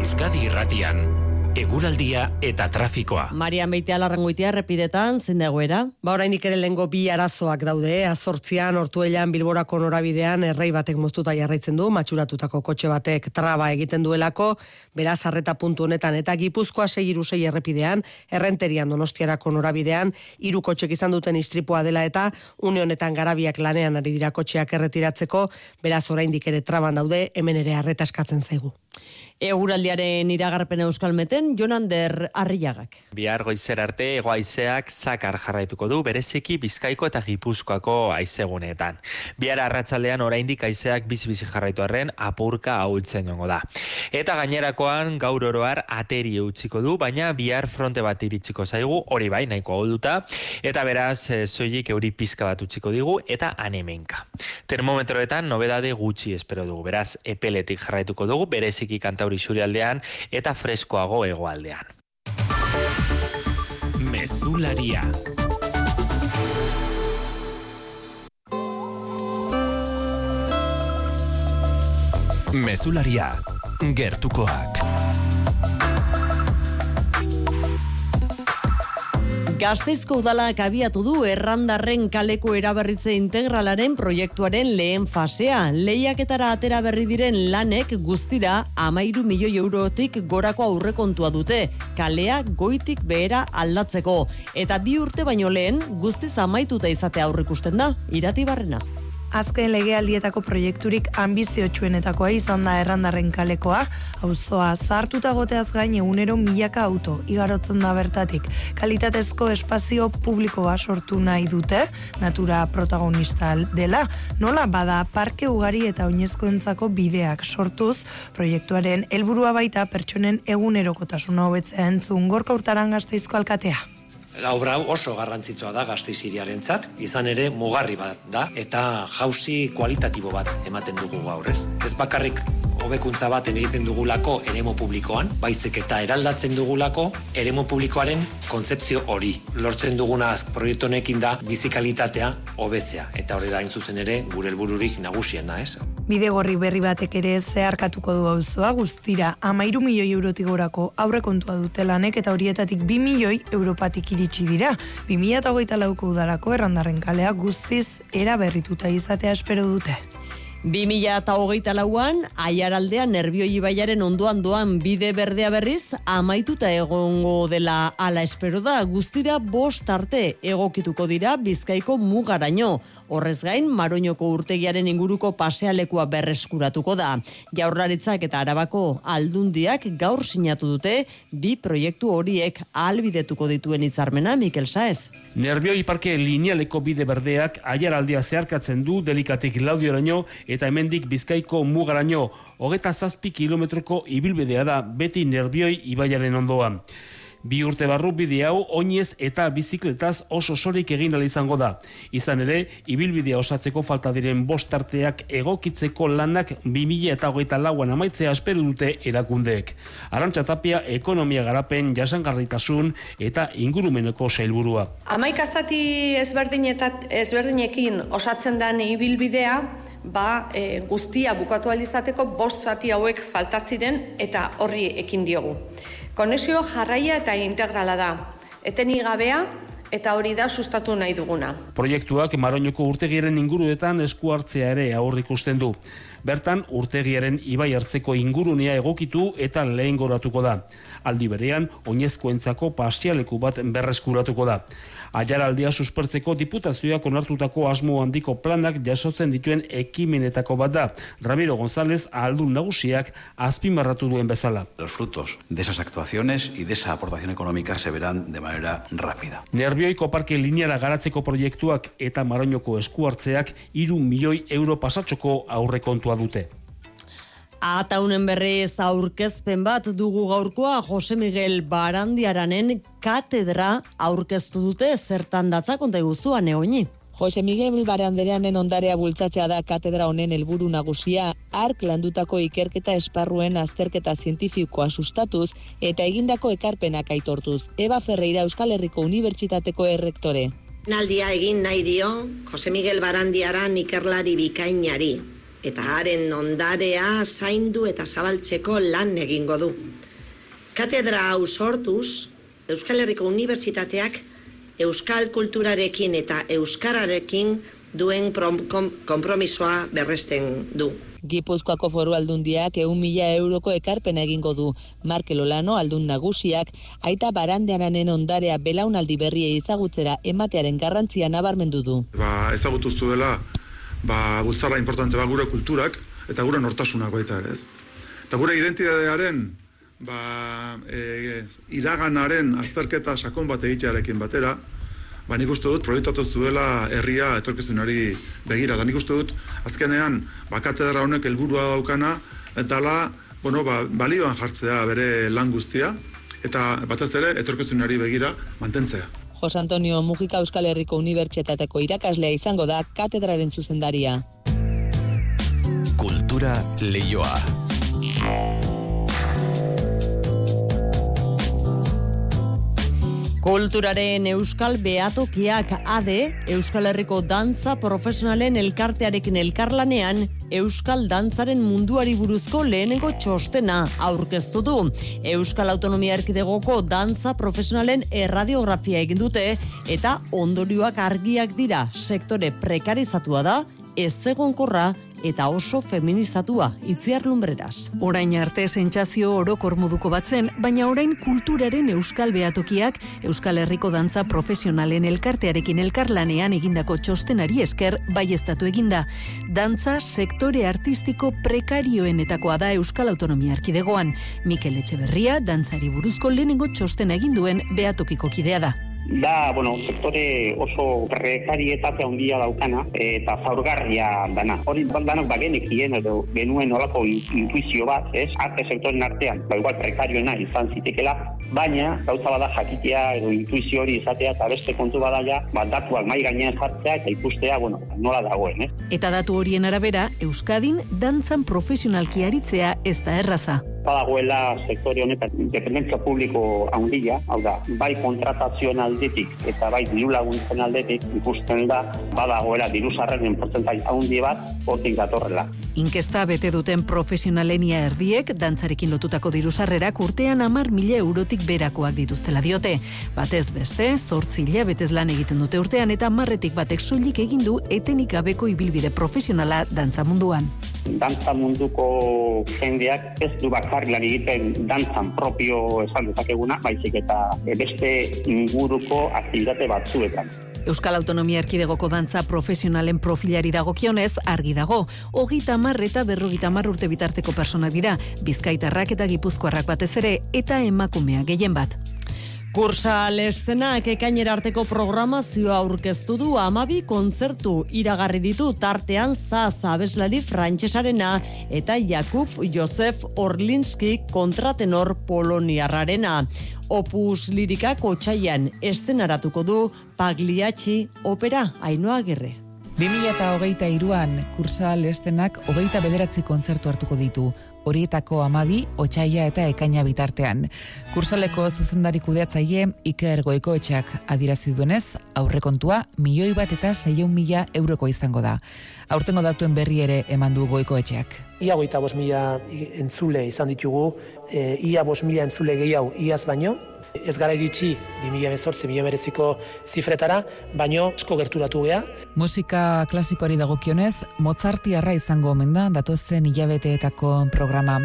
Euskadi Irratian eguraldia eta trafikoa. Marian Beitea larrangoitia repidetan, zen dagoera? Ba orainik ere lengo bi arazoak daude, eh? azortzian, ortuelan, bilborako norabidean, errei batek moztuta jarraitzen du, matxuratutako kotxe batek traba egiten duelako, beraz arreta puntu honetan, eta gipuzkoa segiru sei errepidean, errenterian donostiarako norabidean, hiru kotxek izan duten istripua dela eta, une honetan garabiak lanean ari dira kotxeak erretiratzeko, beraz oraindik ere traban daude, hemen ere arreta eskatzen zaigu. Euraldiaren iragarpen euskalmeten, Jonander Arriagak. Bihar goizer arte, egoaizeak zakar jarraituko du, bereziki bizkaiko eta gipuzkoako aizegunetan. Bihar arratsaldean oraindik aizeak bizi-bizi jarraitu arren, apurka ahultzen jongo da. Eta gainerakoan, gaur oroar ateri utziko du, baina bihar fronte bat iritsiko zaigu, hori bai, nahiko ahulduta, eta beraz, e, zoiik euri pizka bat utziko digu, eta anemenka. Termometroetan, nobedade gutxi espero dugu, beraz, epeletik jarraituko dugu, bereziki kanta hori aldean eta freskoago hegoaldean. Mezularia. Mezularia. Gertukoak. Gazteizko udalak abiatu du errandarren kaleko eraberritze integralaren proiektuaren lehen fasea. Lehiaketara atera berri diren lanek guztira amairu milioi eurotik gorako aurrekontua dute. Kalea goitik behera aldatzeko. Eta bi urte baino lehen guztiz amaituta izatea aurrikusten da. Irati barrena azken legealdietako proiekturik ambiziotsuenetakoa izan da errandarren kalekoa, auzoa zartuta goteaz gain egunero milaka auto, igarotzen da bertatik. Kalitatezko espazio publikoa sortu nahi dute, natura protagonista dela, nola bada parke ugari eta oinezkoentzako bideak sortuz, proiektuaren helburua baita pertsonen egunerokotasuna hobetzea entzun gorka urtaran gazteizko alkatea. Obra oso garrantzitsua da gazteiz iriarentzat, izan ere mugarri bat da, eta jauzi kualitatibo bat ematen dugu gaur ez. Ez bakarrik hobekuntza bat egiten dugulako eremo publikoan, baizik eta eraldatzen dugulako eremo publikoaren kontzeptzio hori. Lortzen duguna proiektu honekin da bizikalitatea hobetzea eta hori da hain zuzen ere gure helbururik nagusiena, ez? Bide gorri berri batek ere zeharkatuko du auzoa guztira amairu milioi eurotik gorako aurrekontua dute lanek eta horietatik bi milioi europatik iritsi dira. 2008 lauko udalako errandarren kalea guztiz era berrituta izatea espero dute. 2008 lauan, aiaraldean nervioi baiaren ondoan doan bide berdea berriz, amaituta egongo dela ala espero da, guztira bost arte egokituko dira bizkaiko mugaraino. Horrez gain, Maroñoko urtegiaren inguruko pasealekua berreskuratuko da. Jaurlaritzak eta Arabako aldundiak gaur sinatu dute bi proiektu horiek albidetuko dituen hitzarmena Mikel Saez. Nerbioi parke linealeko bide berdeak aiaraldia zeharkatzen du delikatik laudioraino eta hemendik bizkaiko mugaraino hogeta zazpi kilometroko ibilbidea da beti nerbioi ibaiaren ondoan. Bi urte barru bide hau oinez eta bizikletaz oso sorik egin izango da. Izan ere, ibilbidea osatzeko falta diren bostarteak egokitzeko lanak 2000 eta hogeita lauan amaitzea espero dute erakundeek. Arantxa tapia ekonomia garapen jasangarritasun eta ingurumeneko sailburua. Amaikazati ezberdinekin osatzen den ibilbidea, ba, e, guztia bukatu alizateko bost zati hauek falta ziren eta horri ekin diogu. Konexio jarraia eta integrala da. Eteni gabea eta hori da sustatu nahi duguna. Proiektuak Maroñoko urtegiaren inguruetan esku hartzea ere aurrik ikusten du. Bertan urtegiaren ibai hartzeko ingurunea egokitu eta lehen goratuko da. Aldi berean, oinezkoentzako pasialeku bat berreskuratuko da. Aiaraldia suspertzeko diputazioak onartutako asmo handiko planak jasotzen dituen ekimenetako bat da. Ramiro González aldun nagusiak azpimarratu duen bezala. Los frutos de esas actuaciones y de esa aportación económica se verán de manera rápida. Nerbioiko parke lineara garatzeko proiektuak eta maroñoko eskuartzeak iru milioi euro pasatxoko aurrekontua dute. Ataunen berrez aurkezpen bat dugu gaurkoa Jose Miguel Barandiaranen katedra aurkeztu dute zertan datza konta iguzuan eoini. Jose Miguel Barandiaranen ondarea bultzatzea da katedra honen helburu nagusia, ark landutako ikerketa esparruen azterketa zientifikoa sustatuz eta egindako ekarpenak aitortuz. Eba Ferreira Euskal Herriko Unibertsitateko errektore. Naldia egin nahi dio Jose Miguel Barandiaran ikerlari bikainari, eta haren ondarea zaindu eta zabaltzeko lan egingo du. Katedra hau sortuz, Euskal Herriko Unibertsitateak Euskal Kulturarekin eta Euskararekin duen konpromisoa berresten du. Gipuzkoako foru aldundiak eun mila euroko ekarpen egingo du. Markel Olano aldun nagusiak, aita barandeananen ondarea belaunaldi berria ezagutzera ematearen garrantzia nabarmendu du. Ba, ezagutuztu dela, ba, bultzara importante ba, gure kulturak eta gure nortasunak baita ere, ez? Eta gure identitatearen ba, e, iraganaren azterketa sakon bat egitearekin batera, ba, nik uste dut proiektatu zuela herria etorkizunari begira. Da nik uste dut azkenean ba, katedra honek helburua daukana eta la, bueno, ba, balioan jartzea bere lan guztia eta batez ere etorkizunari begira mantentzea. Jose Antonio Mujika Euskal Herriko Unibertsitateko irakaslea izango da katedraren zuzendaria. Kultura leioa. Kulturaren Euskal Beatokiak ade, Euskal Herriko Dantza Profesionalen elkartearekin elkarlanean, Euskal Dantzaren munduari buruzko lehenengo txostena aurkeztu du. Euskal Autonomia Erkidegoko Dantza Profesionalen erradiografia egin dute eta ondorioak argiak dira sektore prekarizatua da, ez egonkorra eta oso feminizatua itziar lumbreraz. Orain arte sentsazio orokor moduko batzen, baina orain kulturaren euskal beatokiak Euskal Herriko dantza profesionalen elkartearekin elkarlanean egindako txostenari esker baiestatu eginda. Dantza sektore artistiko prekarioenetakoa da Euskal Autonomia Arkidegoan. Mikel Etxeberria, dantzari buruzko lehenengo txosten eginduen beatokiko kidea da da, bueno, sektore oso prekarietatea handia daukana eta zaurgarria dana. Hori danok bagenekien edo genuen olako intuizio bat, ez? Arte sektoren artean, ba igual prekarioena izan zitekela, baina gauza bada jakitea edo intuizio hori izatea eta beste kontu badaia, ba datuak mai gainean jartzea eta ikustea, bueno, nola dagoen, ez? Eta datu horien arabera, Euskadin dantzan profesionalki aritzea ez da erraza badagoela sektore honetan independentzia publiko handia, hau da, bai kontratazioen aldetik eta bai diru laguntzen aldetik ikusten da badagoela diru sarreren porcentai handi bat hortik datorrela. Inkesta bete duten profesionalenia erdiek dantzarekin lotutako diru sarrerak urtean hamar mila eurotik berakoak dituztela diote. Batez beste, zortzi betez lan egiten dute urtean eta marretik batek soilik egin du etenik gabeko ibilbide profesionala dantza munduan. Dantza munduko jendeak ez du bakarri lan egiten dantzan propio esan dezakeguna, baizik eta beste inguruko aktivitate batzuetan. Euskal Autonomia Erkidegoko dantza profesionalen profilari dagokionez argi dago. Ogita mar eta berrogita mar urte bitarteko persona dira, bizkaitarrak eta gipuzkoarrak batez ere, eta emakumea gehien bat. Kursa lestenak ekainera arteko programazioa aurkeztu du amabi kontzertu iragarri ditu tartean zaz abeslari frantsesarena eta Jakub Josef Orlinski kontratenor poloniarrarena. Opus lirikako txaian estenaratuko du Pagliacci opera Ainoagirre. 2008 iruan, kursal estenak hogeita bederatzi kontzertu hartuko ditu, horietako amabi, otxaila eta ekaina bitartean. Kursaleko zuzendari kudeatzaile Iker Goikoetxak adirazi duenez, aurrekontua milioi bat eta seion mila euroko izango da. Aurtengo datuen berri ere eman du Goikoetxeak. Ia goita bos mila entzule izan ditugu, e, ia bos mila entzule gehiago iaz baino, ez gara iritsi 2018-2019ko zifretara, baino esko gerturatu gea. Musika klasikoari dagokionez, Mozartiarra izango omen da datozen hilabeteetako programa.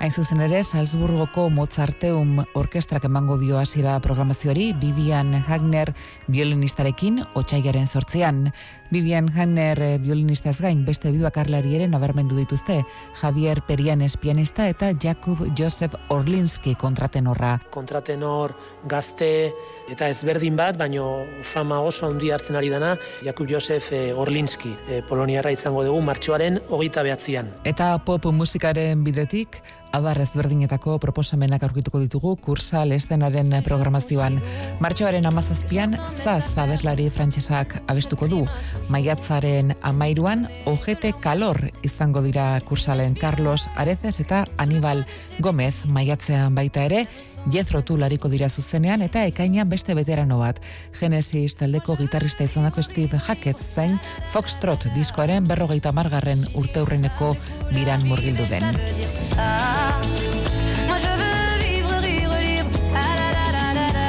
Hain zuzen ere, Salzburgoko Mozarteum orkestrak emango dio hasiera programazioari, Vivian Hagner violinistarekin, otxaigaren sortzean. Vivian Hagner violinistaz gain beste bibakarlari ere nabarmendu dituzte, Javier Perianes pianista eta Jakub Josep Orlinski kontratenorra. Kontratenor gazte eta ezberdin bat, baino fama oso handi hartzen ari dana, Jakub Josef eh, Orlinski, eh, Poloniarra izango dugu, martxoaren hogeita behatzean. Eta pop musikaren bidetik, adar ezberdinetako proposamenak aurkituko ditugu kursa lestenaren programazioan. Martxoaren amazazpian, zaz abeslari frantsesak abestuko du. Maiatzaren amairuan, ojete kalor izango dira kursalen Carlos Arezes eta Aníbal Gómez maiatzean baita ere, jezrotu lariko dira zuzenean eta ekainan beste veterano bat. Genesis taldeko gitarrista izanako Steve Hackett zain Foxtrot diskoaren berrogeita margarren urte urreneko biran murgildu den. Moi je veux vivre, rire libre. La la la la la.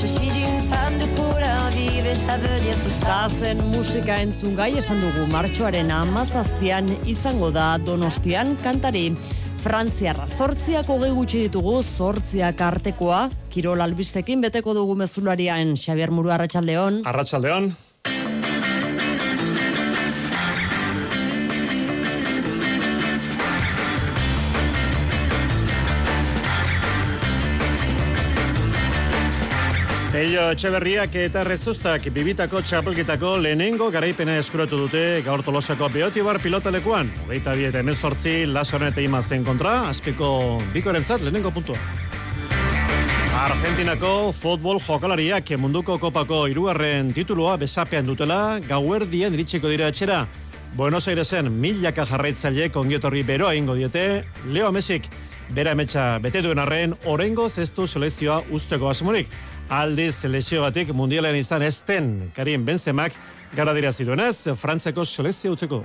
Je suis une femme de couleur vive et ça veut dire tout ça. Zazen musika entzun gai esan dugu martxoaren amazazpian izango da donostian kantari. Frantziarra zortziak hogei gutxi ditugu zortziak artekoa, Kirol albistekin beteko dugu mezularian Xavier Muru Arratsaldeon. Arratsaldeon. Pello Etxeberriak eta Rezustak bibitako txapelketako lehenengo garaipena eskuratu dute gaur tolosako beotibar pilotalekuan. Hogeita bi eta emezortzi lasoren eta imazen kontra, azpiko bikorentzat lehenengo puntua. Argentinako futbol jokalariak munduko kopako irugarren titulua besapean dutela gauerdien iritsiko dira etxera. Buenos Airesen milaka jarraitzaile kongietorri beroa ingo diete, Leo Mesik bera emetxa bete duen arren, orengo zestu selezioa usteko asmorik. Aldiz lesio batik mundialean izan esten Karim Benzemak gara dira ziduenez, Frantzeko selezio utzeko.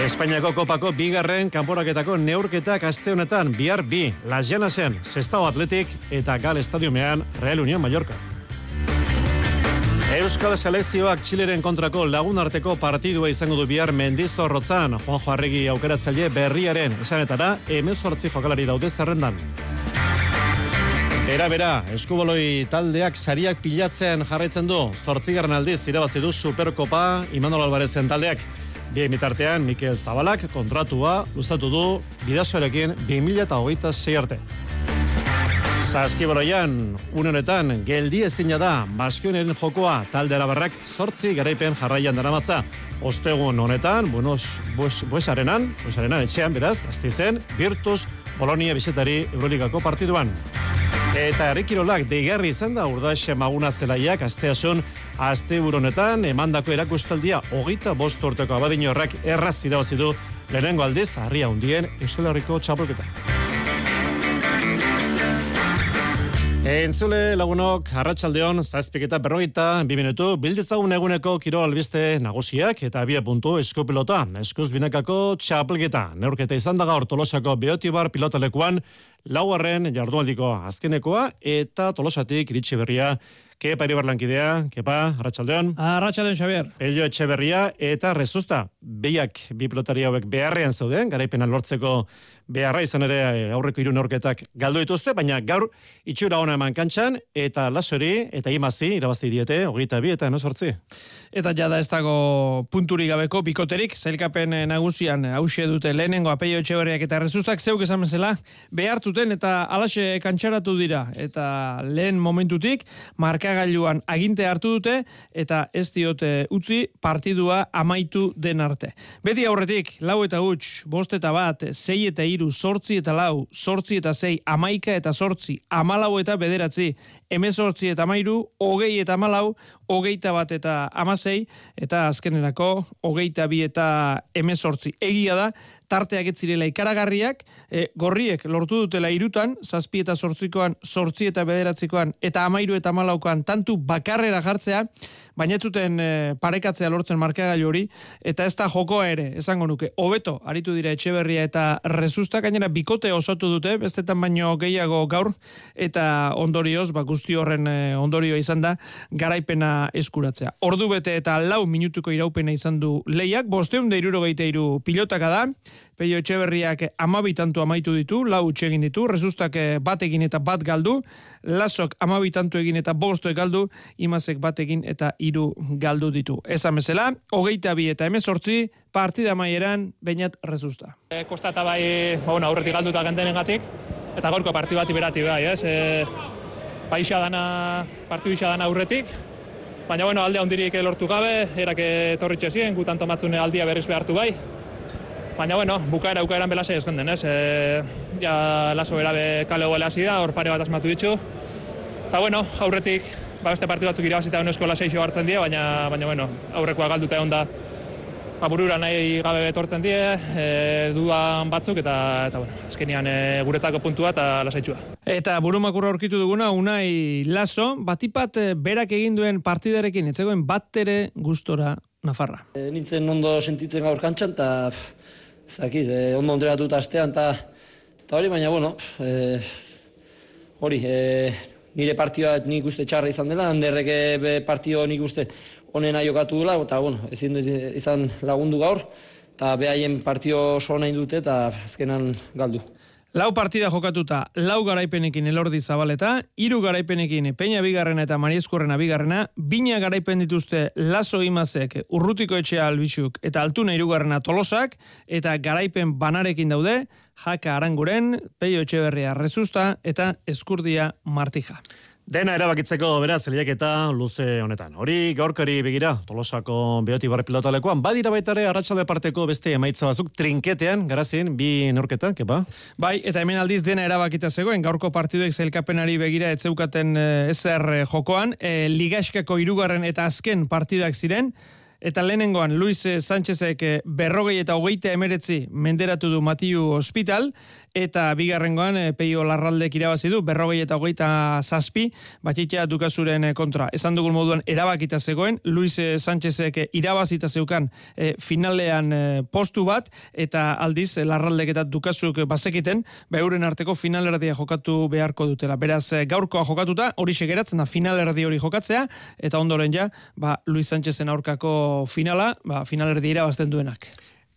Espainiako kopako bigarren kanporaketako neurketak aste honetan bihar bi, Las Llanasen, Sestao Atletik eta Gal Estadiumean Real Unión Mallorca. Euskal Selezioak Txileren kontrako lagun arteko partidua izango du bihar mendizorrotzan, Juanjo Arregi aukeratzaile berriaren esanetara, emezortzi jokalari daude zerrendan. Bera, bera, eskuboloi taldeak sariak pilatzen jarraitzen du, zortzigarren aldiz irabazi du Superkopa Imanol Albarezen taldeak. Bien bitartean, Mikel Zabalak kontratua luzatu du bidasoarekin 2026 arte. Saskiboroian, unenetan, geldi ezina da, baskionen jokoa talde arabarrak sortzi garaipen jarraian daramatza. Ostegun honetan, buenos, bues, buesarenan, buesarenan etxean, beraz, zen, Virtus Polonia bisetari Euroligako partiduan. Eta errikirolak deigarri izan da urdaxe maguna zelaiak asteasun aste buronetan emandako erakustaldia hogeita bost urteko abadino horrak erraz irabazi du lehenengo aldiz harria hundien Euskal Herriko txapelketa. Entzule lagunok, arratsaldeon zazpik eta berroita, bi minutu, eguneko kiro albiste nagusiak eta bie puntu eskupilota, eskuz binekako txapelketa. Neurketa izan daga ortolosako beotibar pilotalekuan, lauarren jardualdiko azkenekoa eta tolosatik iritsi berria Kepa Iribar lankidea, Kepa, Arratxaldeon. Arratxaldeon, Xavier. Elio Etxeberria eta Rezusta. Behiak bi pilotari hauek beharrean zeuden, garaipena lortzeko beharra izan ere eh, aurreko hiru neurketak galdu dituzte, baina gaur itxura ona eman kantxan eta lasori eta imazi irabazi diete, hogeita bi eta enosortzi. Eta jada ez dago punturi gabeko bikoterik, zailkapen eh, nagusian hause dute lehenengo apeio etxeberriak eta rezustak zeuk esan bezala behartzuten eta alaxe kantxaratu dira. Eta lehen momentutik markagailuan aginte hartu dute eta ez diote utzi partidua amaitu den arte. Beti aurretik, lau eta huts, bost eta bat, sei eta iru, sortzi eta lau, sortzi eta sei, amaika eta sortzi, amalau eta bederatzi, emezortzi eta mairu, hogei eta malau, hogeita bat eta amasei, eta azkenerako hogeita bi eta emezortzi. Egia da, tarteak ez zirela ikaragarriak, e, gorriek lortu dutela irutan, zazpi eta sortzikoan, sortzi eta bederatzikoan, eta amairu eta malaukoan, tantu bakarrera jartzea, baina ez zuten e, parekatzea lortzen markagailu hori, eta ez da joko ere, esango nuke, hobeto aritu dira etxeberria eta rezusta, gainera bikote osatu dute, bestetan baino gehiago gaur, eta ondorioz, ba, guzti horren e, ondorio izan da, garaipena eskuratzea. Ordu bete eta lau minutuko iraupena izan du lehiak, bosteun da iruro iru pilotaka da, Peio Etxeberriak amabitantu amaitu ditu, lau egin ditu, rezustak eh, bat egin eta bat galdu, lasok amabitantu egin eta bosto galdu, imazek bat egin eta hiru galdu ditu. Ez amezela, hogeita bi eta emezortzi, partida maieran, bainat rezusta. E, kosta eta bai, ba, bueno, aurretik galdu eta gentenen gatik, eta gorko partidu bat iberati bai, ez? E, baixa dana, partidu isa dana aurretik, baina bueno, alde handirik lortu gabe, erake torritxe ziren, gutan tomatzune aldia berriz behartu bai, Baina, bueno, bukaera bukaeran belasei ezken den, ez? E, ja, laso berabe kale goela hasi da, hor pare bat asmatu ditzu. Eta, bueno, aurretik, ba, beste partidu batzuk irabazita unesko laseixo hartzen die, baina, baina, bueno, aurrekoa galduta egon da, ba, burura nahi gabe betortzen die, e, duan batzuk, eta, eta bueno, azkenian e, guretzako puntua eta lasaitxua. Eta burumakurra aurkitu duguna, unai laso, batipat berak egin duen partidarekin, etzegoen bat ere gustora Nafarra. E, nintzen ondo sentitzen gaur kantxan, eta zakit, eh, ondo eta astean, eta hori, baina, bueno, eh, hori, eh, nire partioa nik uste txarra izan dela, handerreke partio nik uste onena jokatu dela, eta, bueno, ezin izan lagundu gaur, eta behaien partio oso nahi dute, eta azkenan galdu. Lau partida jokatuta, lau garaipenekin elordi zabaleta, hiru garaipenekin peina bigarrena eta marieskurrena bigarrena, bina garaipen dituzte laso imazek urrutiko etxea albixuk eta altuna irugarrena tolosak, eta garaipen banarekin daude, jaka aranguren, peio etxeberria rezusta eta eskurdia martija. Dena erabakitzeko beraz eta luze honetan. Hori gaurkari begira, Tolosako behoti barri pilotalekoan, badira baita ere arratsalde parteko beste emaitza bazuk trinketean, garazin, bi norketa, kepa? Bai, eta hemen aldiz dena erabakita zegoen, gaurko partiduek zailkapenari begira etzeukaten eh, ezer eh, jokoan, e, ligaskako irugarren eta azken partidak ziren, Eta lehenengoan Luis Sánchezek berrogei eta hogeita emeretzi menderatu du Matiu Hospital, eta bigarrengoan e, peio larraldek irabazi du berrogei eta hogeita zazpi batitea dukazuren eh, kontra. Esan dugun moduan erabakita zegoen, Luis eh, Sánchezek irabazita zeukan finalean postu bat eta aldiz larraldek eta dukazuk bazekiten, beuren arteko finalerdia jokatu beharko dutela. Beraz, gaurkoa jokatuta, hori segeratzen da finalerdi hori jokatzea, eta ondoren ja, ba, Luis Sánchezen aurkako finala, ba, finalerdi irabazten duenak.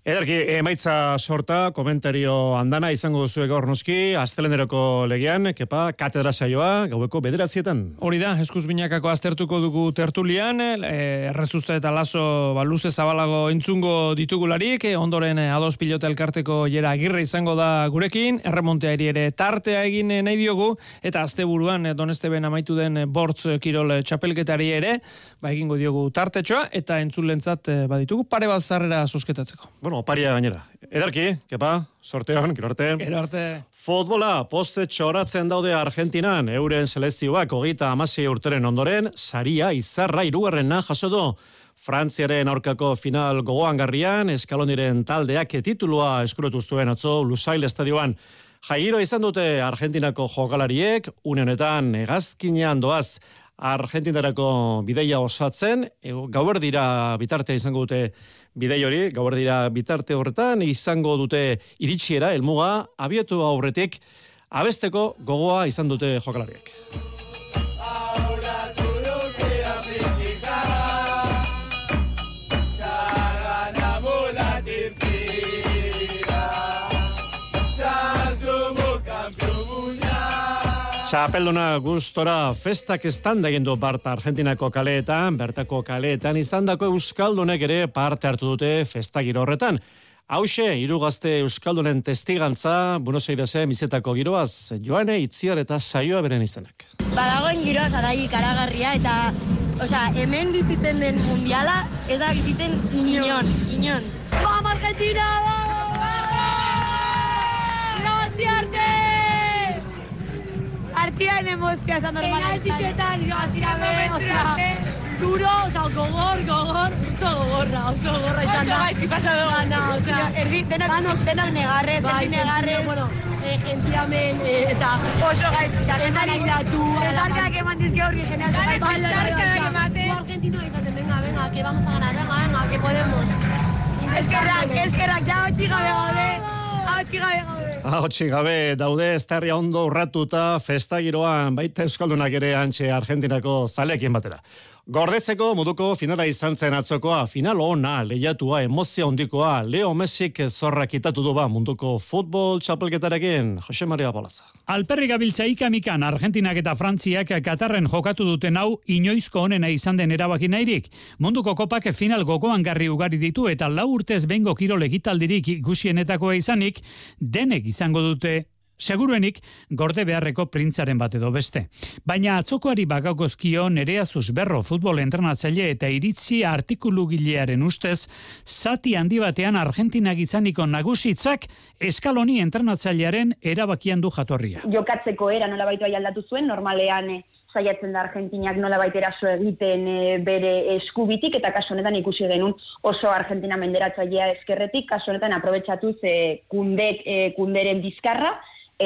Ederki, emaitza sorta, komentario handana izango duzu gaur noski, asteleneroko legean, kepa, katedra saioa, gaueko bederatzietan. Hori da, eskuz binakako aztertuko dugu tertulian, e, errezusta eta laso ba, luze zabalago entzungo ditugularik, e, ondoren e, ados pilota elkarteko jera agirre izango da gurekin, erremontea ere tartea egin nahi diogu, eta asteburuan e, doneste ben amaitu den bortz kirol txapelketari ere, ba, egingo diogu tartetxoa, eta entzulentzat baditugu pare bat zarrera sosketatzeko. Bueno, bueno, oparia gainera. Edarki, kepa, sorteon, gero arte. Gero arte. Futbola, poste txoratzen daude Argentinan, euren selezioak hogita amasi urteren ondoren, saria izarra irugarren jaso du. Frantziaren aurkako final gogoan garrian, eskaloniren taldeak titulua eskuretu zuen atzo Lusail estadioan. Jairo izan dute Argentinako jokalariek, unionetan egazkinean doaz Argentinarako bideia osatzen, gauer dira bitartea izango dute bidei hori, gaur dira bitarte horretan, izango dute iritsiera, elmuga, abietu aurretik, abesteko gogoa izan dute jokalariak. Txapelduna gustora festak estanda egin du Barta Argentinako kaleetan, bertako kaleetan izandako euskaldunek ere parte hartu dute festak horretan. Hauxe, hiru gazte euskaldunen testigantza, Buenos Airesen bizetako giroaz, joane itziar eta saioa beren izenak. Badagoen giroa zarai ikaragarria eta osea, hemen biziten den mundiala ez da biziten inon, inon. Vamos Argentina, vamos, vamos! Graciarte! Artian emozioa ez da normala. Penaltixetan, irabazira be, osea, duro, osea, gogor, gogor, oso gogorra, oso gogorra izan da. Oso gaizki pasado. Gana, osea, erdi, denak, denak negarrez, bai, negarrez. Bueno, eh, gentiamen, eh, eza, oso gaizki, xa, ez da nindatu. Ez arteak eman dizke hori, jendean, oso gaizki. Bai, arteak ematen. Gu argentino izaten, venga, venga, que vamos a ganar, venga, venga, que podemos. Eskerrak, eskerrak, ja hotxi gabe gaude, hotxi gabe gaude. Ahotsi gabe daude estarria ondo urratuta festa giroan baita euskaldunak ere antxe Argentinako zalekin batera. Gordetzeko moduko finala izan zen atzokoa, final ona, lehiatua, emozia hondikoa, Leo Messik zorra kitatu du ba munduko futbol txapelketarekin, Jose Maria Bolaza. Alperri gabiltza ikamikan Argentinak eta Frantziak Katarren jokatu duten hau inoizko onena izan den erabaki nahirik. Munduko kopak final gogoan garri ugari ditu eta lau urtez bengo kirol egitaldirik ikusienetakoa izanik, denek izango dute Seguruenik, gorde beharreko printzaren bat edo beste. Baina atzokoari bagakozkio nerea zuzberro futbol entrenatzaile eta iritzi artikulu ustez, zati handi batean Argentinak izaniko nagusitzak eskaloni entrenatzailearen erabakian du jatorria. Jokatzeko era nola baitu aldatu zuen, normalean eh, saiatzen da Argentinak nola eraso egiten eh, bere eskubitik, eta kasu honetan ikusi genuen oso Argentina menderatzailea eskerretik, kasu honetan aprobetsatuz eh, kundek, eh, kunderen bizkarra,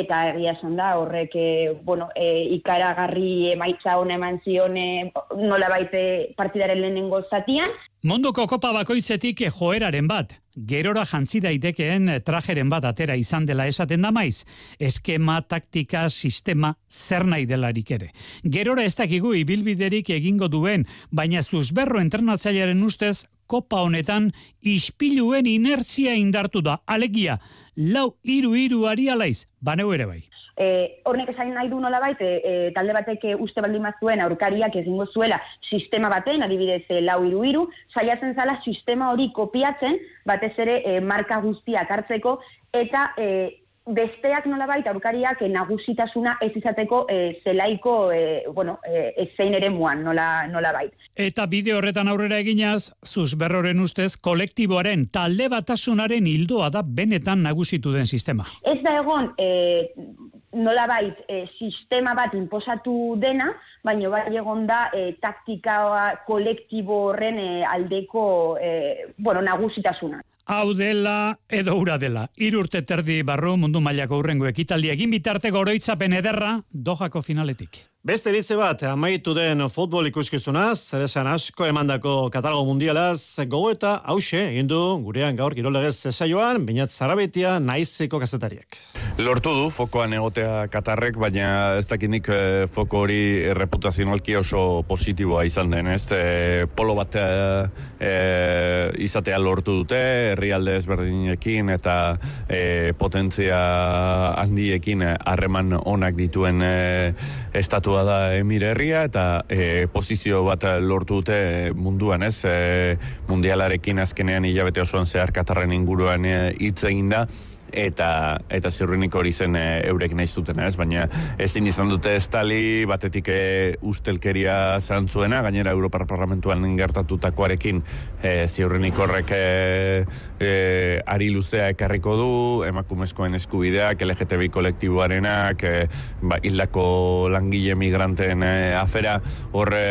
eta egia esan da horrek e, bueno, e, ikaragarri emaitza ona eman zion e, nola baite partidaren lehenengo zatian. Mondoko kopa bakoitzetik joeraren bat, gerora jantzi daitekeen trajeren bat atera izan dela esaten da maiz, eskema, taktika, sistema, zer nahi delarik ere. Gerora ez dakigu ibilbiderik egingo duen, baina zuzberro entrenatzailearen ustez, kopa honetan ispiluen inertzia indartu da, alegia, lau iru iru ari alaiz, baneu ere bai. E, hornek esain nahi du nola baite, e, talde batek uste baldin mazuen aurkariak egingo zuela sistema baten, adibidez e, lau iru iru, saiatzen zala sistema hori kopiatzen, batez ere e, marka guztiak hartzeko, eta e, besteak nolabait aurkariak nagusitasuna ez izateko e, zelaiko e, bueno, e, zein ere muan nola, nolabait. Eta bide horretan aurrera eginaz, zuz berroren ustez kolektiboaren talde batasunaren hildoa da benetan nagusitu den sistema. Ez da egon e, nolabait e, sistema bat inposatu dena, baina bai egon da e, taktika kolektibo horren e, aldeko e, bueno, nagusitasuna hau dela edo ura dela. Irurte terdi barru mundu mailako urrengo ekitaldi egin bitarte goroitzapen ederra dojako finaletik. Beste eritze bat, amaitu den futbol ikuskizunaz, zeresan asko emandako katalogo mundialaz, gogo eta hause, egin du gurean gaur kirolegez zesaioan, bainat zarabetia naizeko kazetariak. Lortu du, fokoan egotea katarrek, baina ez dakinik e, foko hori reputazionalki oso positiboa izan den, ez? E, polo bat e, izatea lortu dute, herrialde ezberdinekin eta e, potentzia handiekin harreman onak dituen e, estatua da Emir Herria eta e, posizio bat lortu dute munduan, ez? E, mundialarekin azkenean hilabete osoan zehar Katarren inguruan e, hitz e, egin da eta eta ziurrenik hori zen e, eurek nahi zuten, ez? Baina ezin izan dute estali batetik e, ustelkeria zantzuena, gainera Europar Parlamentuan gertatutakoarekin e, ziurrenik horrek e, e, ari luzea ekarriko du, emakumezkoen eskubideak, LGTBI kolektiboarenak, e, ba, hildako langile migranten e, afera, horre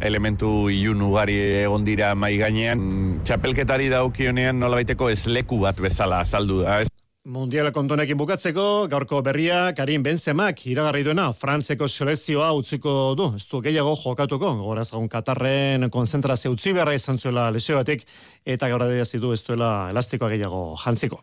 elementu ilun ugari egon dira mai gainean txapelketari daukionean nolabaiteko esleku bat bezala azaldu da. Mundial kontonekin bukatzeko, gaurko berria Karim Benzemak iragarri duena Frantzeko selezioa utziko du. Ez du gehiago jokatuko, goraz gaun Katarren konzentrazio utzi beharra izan zuela lesioatik eta gaur adierazi du ez duela elastikoa gehiago jantziko.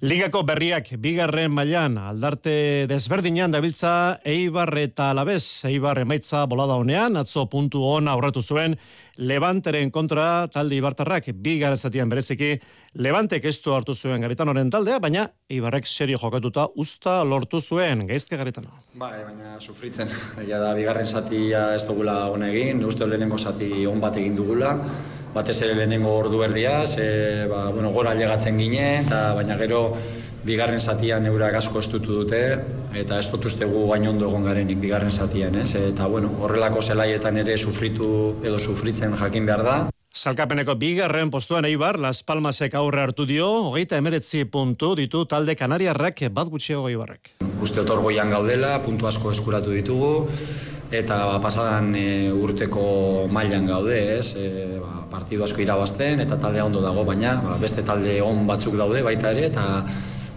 Ligako berriak bigarren mailan aldarte desberdinean dabiltza Eibar eta Alabez, Eibar emaitza bolada honean, atzo puntu ona aurratu zuen Levanteren kontra talde Ibartarrak bigarren zatian bereziki Levantek estu hartu zuen Garitanoren taldea, baina Eibarrek serio jokatuta usta lortu zuen, gaizke garritan. Bai, baina sufritzen. Egia da, bigarren zatia ez dugula hona egin, uste lehenengo zati on bat egin dugula, batez ere lehenengo ordu erdiaz, e, ba, bueno, gora llegatzen ginen, eta baina gero bigarren zatian eurak asko estutu dute, eta ez dut ustegu baino ondo egon garenik bigarren zatian, ez? Eta, bueno, horrelako zelaietan ere sufritu edo sufritzen jakin behar da. Salkapeneko bigarren postuan eibar, Las Palmasek aurre hartu dio, hogeita emeretzi puntu ditu talde kanariarrak bat gutxiago eibarrek. Uste otor goian gaudela, puntu asko eskuratu ditugu, eta pasadan e, urteko mailan gaude, ez? E, ba, partidu asko irabazten, eta talde ondo dago, baina ba, beste talde on batzuk daude baita ere, eta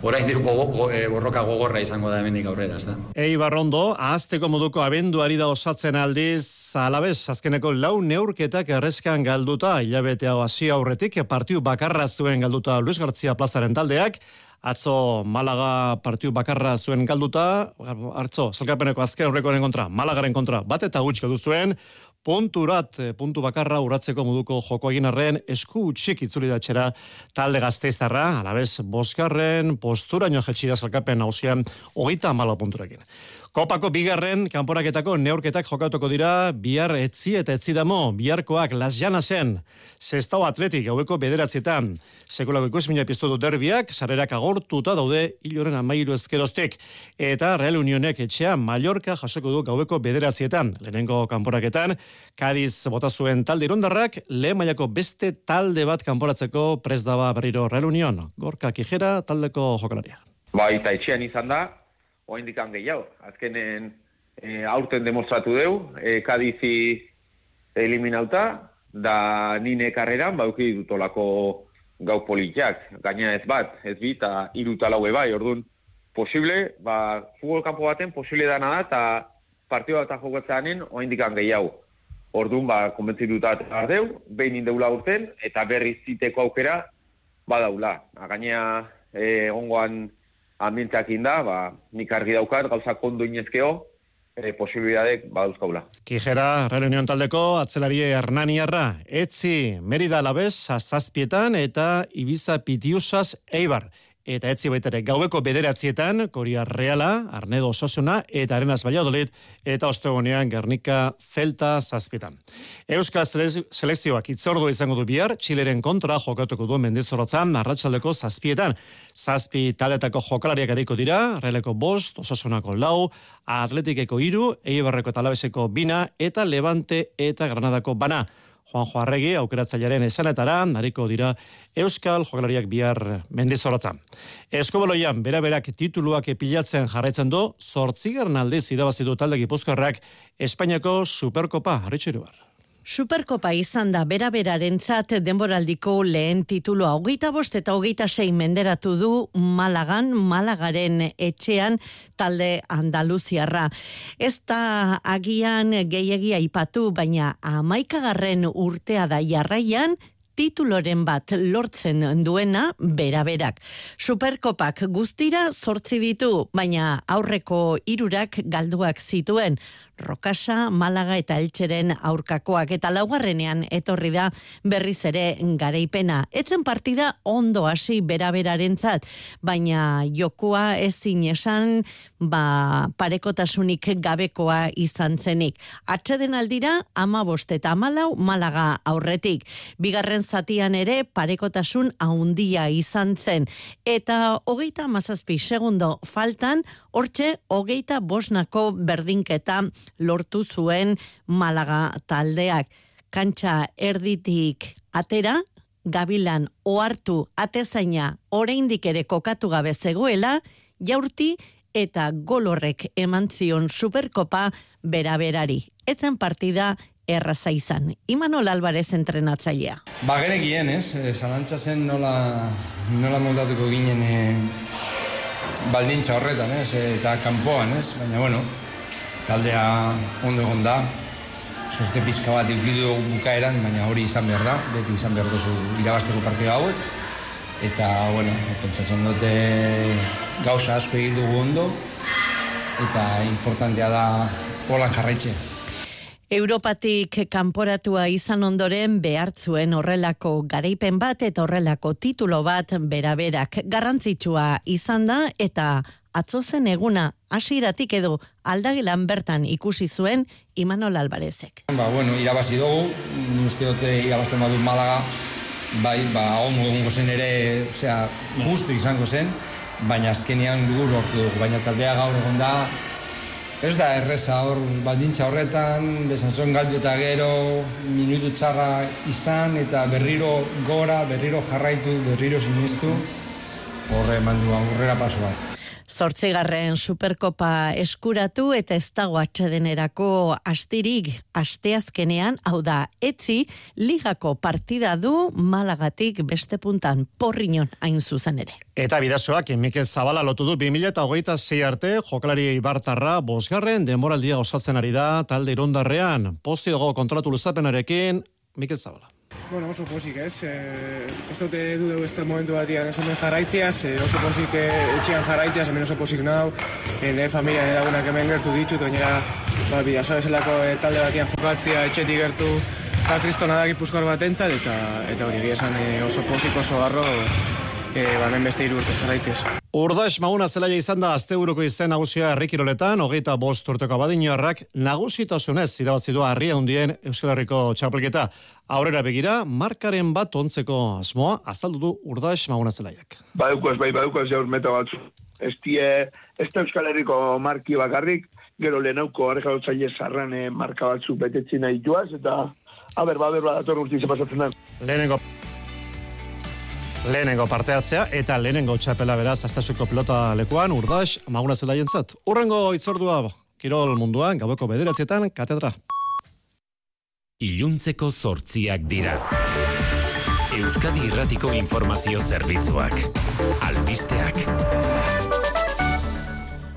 orain duk eh, borroka gogorra izango da hemendik aurrera, ez da. Ei barrondo, ahazteko moduko abenduari da osatzen aldiz, alabez, azkeneko lau neurketak errezkan galduta, hilabetea hasi aurretik, partiu bakarra zuen galduta Luis Gartzia plazaren taldeak, Atzo Malaga partiu bakarra zuen galduta, hartzo, salkapeneko azken horrekoaren kontra, Malagaren kontra, bat eta gutxi galdu zuen, punturat, eh, puntu bakarra uratzeko moduko joko egin arren, esku utxik itzuli datxera talde gazteiztarra, alabez, boskarren, posturaino jetxida salkapen hausian, hogeita amala punturakin. Kopako bigarren, kanporaketako neurketak jokatuko dira, bihar etzi eta etzi damo, biharkoak las zen, zestau atletik gaueko bederatzietan, sekulako ikus mina piztu du derbiak, sarrerak agortuta daude, hiloren amailu ezkerostek, eta Real Unionek etxea Mallorca jasoko du gaueko bederatzietan, lehenengo kanporaketan, Kadiz bota zuen talde irundarrak, lehen mailako beste talde bat kanporatzeko pres daba berriro Real Union, gorka kijera taldeko jokalaria. Ba, eta etxean izan da, oa indikan gehiago. Azkenen e, aurten demostratu deu, e, kadizi eliminauta, da nine karreran, bauki dutolako gau politiak. Gaina ez bat, ez bi, eta iruta laue bai, orduan, posible, ba, futbol kanpo baten, posible dana da, eta partioa eta jokatzeanen, oa indikan gehiago. Orduan, ba, konbentzi dut deu, behin indeula urten, eta berri ziteko aukera, badaula. Gaina, e, ongoan, ambienteak inda, ba, nik argi daukat, gauza kondo inezkeo, e, posibilidadek badauzkaula. Kijera, Reunion taldeko, atzelari Hernaniarra, etzi, Merida Alabez, zazpietan, eta Ibiza Pitiusas Eibar eta etzi baitere gaueko bederatzietan, Koria Reala, Arnedo Ososuna, eta Arenas Valladolid, eta Ostegonean Gernika Zelta zazpietan. Euskal selekzioak itzordu izango du bihar, Txileren kontra jokatuko du mendizorratzan, arratsaldeko zazpietan. Zazpi taletako jokalariak eriko dira, Realeko bost, Osasunako lau, Atletikeko iru, Eibarreko talabeseko bina, eta Levante eta Granadako bana. Juan Joarregi, aukeratzailearen esanetara, nariko dira Euskal Jokalariak bihar mendizoratza. Eskobaloian, bera-berak tituluak epilatzen jarraitzen du, sortzigarren aldiz irabazitu talde gipuzkarrak Espainiako Superkopa, harritxeru Superkopa izan da bera-beraren zat denboraldiko lehen tituloa. Hogeita bost eta hogeita sei menderatu du Malagan, Malagaren etxean talde Andaluziarra. Ez da agian gehiagia ipatu, baina amaikagarren urtea da jarraian, tituloren bat lortzen duena bera-berak. Superkopak guztira sortzi ditu, baina aurreko irurak galduak zituen. Rokasa, Malaga eta Eltxeren aurkakoak eta laugarrenean etorri da berriz ere garaipena. Etzen partida ondo hasi beraberaren zat, baina jokoa ezin esan ba, parekotasunik gabekoa izan zenik. Atxeden aldira, ama bost eta amalau Malaga aurretik. Bigarren zatian ere parekotasun haundia izan zen. Eta hogeita mazazpi segundo faltan, hortxe hogeita bosnako berdinketa lortu zuen Malaga taldeak. Kantxa erditik atera, gabilan ohartu atezaina oraindik ere kokatu gabe zegoela, jaurti eta golorrek eman zion superkopa beraberari. Etzen partida erraza izan. Imanol Alvarez entrenatzailea. Ba, gerekien, ez? Eh, zalantza zen nola, nola moldatuko ginen e, baldintza horretan, ez? Eta kanpoan, ez? Baina, bueno, taldea ondo egon da. Soste pizka bat ikidu bukaeran, baina hori izan behar da. Beti izan behar duzu irabazteko partida hauek. Eta, bueno, pentsatzen dute gauza asko egin dugu ondo. Eta importantea da holan jarraitzea. Europatik kanporatua izan ondoren behartzuen horrelako garaipen bat eta horrelako titulo bat beraberak garrantzitsua izan da eta atzo zen eguna hasieratik edo aldagelan bertan ikusi zuen Imanol Alvarezek. Ba, bueno, irabazi dugu, uste dute irabazten badu Malaga, bai, ba, ondo egongo zen ere, osea, justu izango zen, baina azkenian gur hortu dugu, baina taldea gaur egon da, Ez da erreza hor baldintza horretan, besanzon galdu eta gero, minutu txarra izan eta berriro gora, berriro jarraitu, berriro sinistu, horre mandu aurrera paso bat. Zortzigarren superkopa eskuratu eta ez dago atxedenerako astirik asteazkenean, hau da, etzi, ligako partida du malagatik beste puntan porriñon hain zuzen ere. Eta bidazoak, Mikel Zabala lotu du 2008 arte, jokalari Ibartarra, bosgarren, demoraldia osatzen ari da, talde irondarrean, poziogo kontratu luzapenarekin, Mikel Zabala. Bueno, oso posik, ez? E, ez dute du dugu este momentu batian ez hemen jarraitziaz, e, oso posik e, etxian jarraitziaz, hemen oso posik nau, e, nire familia nire lagunak hemen gertu ditut, oinera, ba, bidazo eselako e, talde batian jokatzia, etxetik gertu, eta kristona da gipuzkoar bat entzat, eta, eta hori esan e, oso posik, oso garro, e, ba, beste hiru urtez jarraitziaz. Urdax Maguna zelaia izan da asteburuko izen nagusia herrikiroletan, hogeita bost urteko abadinoarrak nagusitasunez irabazi du harria hundien Euskal Herriko txapelketa. Aurrera begira, markaren bat ontzeko asmoa, azaldu du Urdax Maguna zelaiak. Badukaz, bai, badukaz jaur meta batzu. Ez die, ez da Euskal Herriko marki bakarrik, gero lehenauko arrekalotzaile zarran eh, marka batzu betetzi nahi joaz, eta haber, ba, haber, ba, dator urti pasatzen da. Lehenengo Lehenengo parte hartzea eta lehenengo txapela beraz astasuko pelota lekuan urdax maguna zelaientzat. Urrengo itzordua Kirol munduan gaueko bederatzietan katedra. Iluntzeko zortziak dira. Euskadi Irratiko Informazio Zerbitzuak. Albisteak.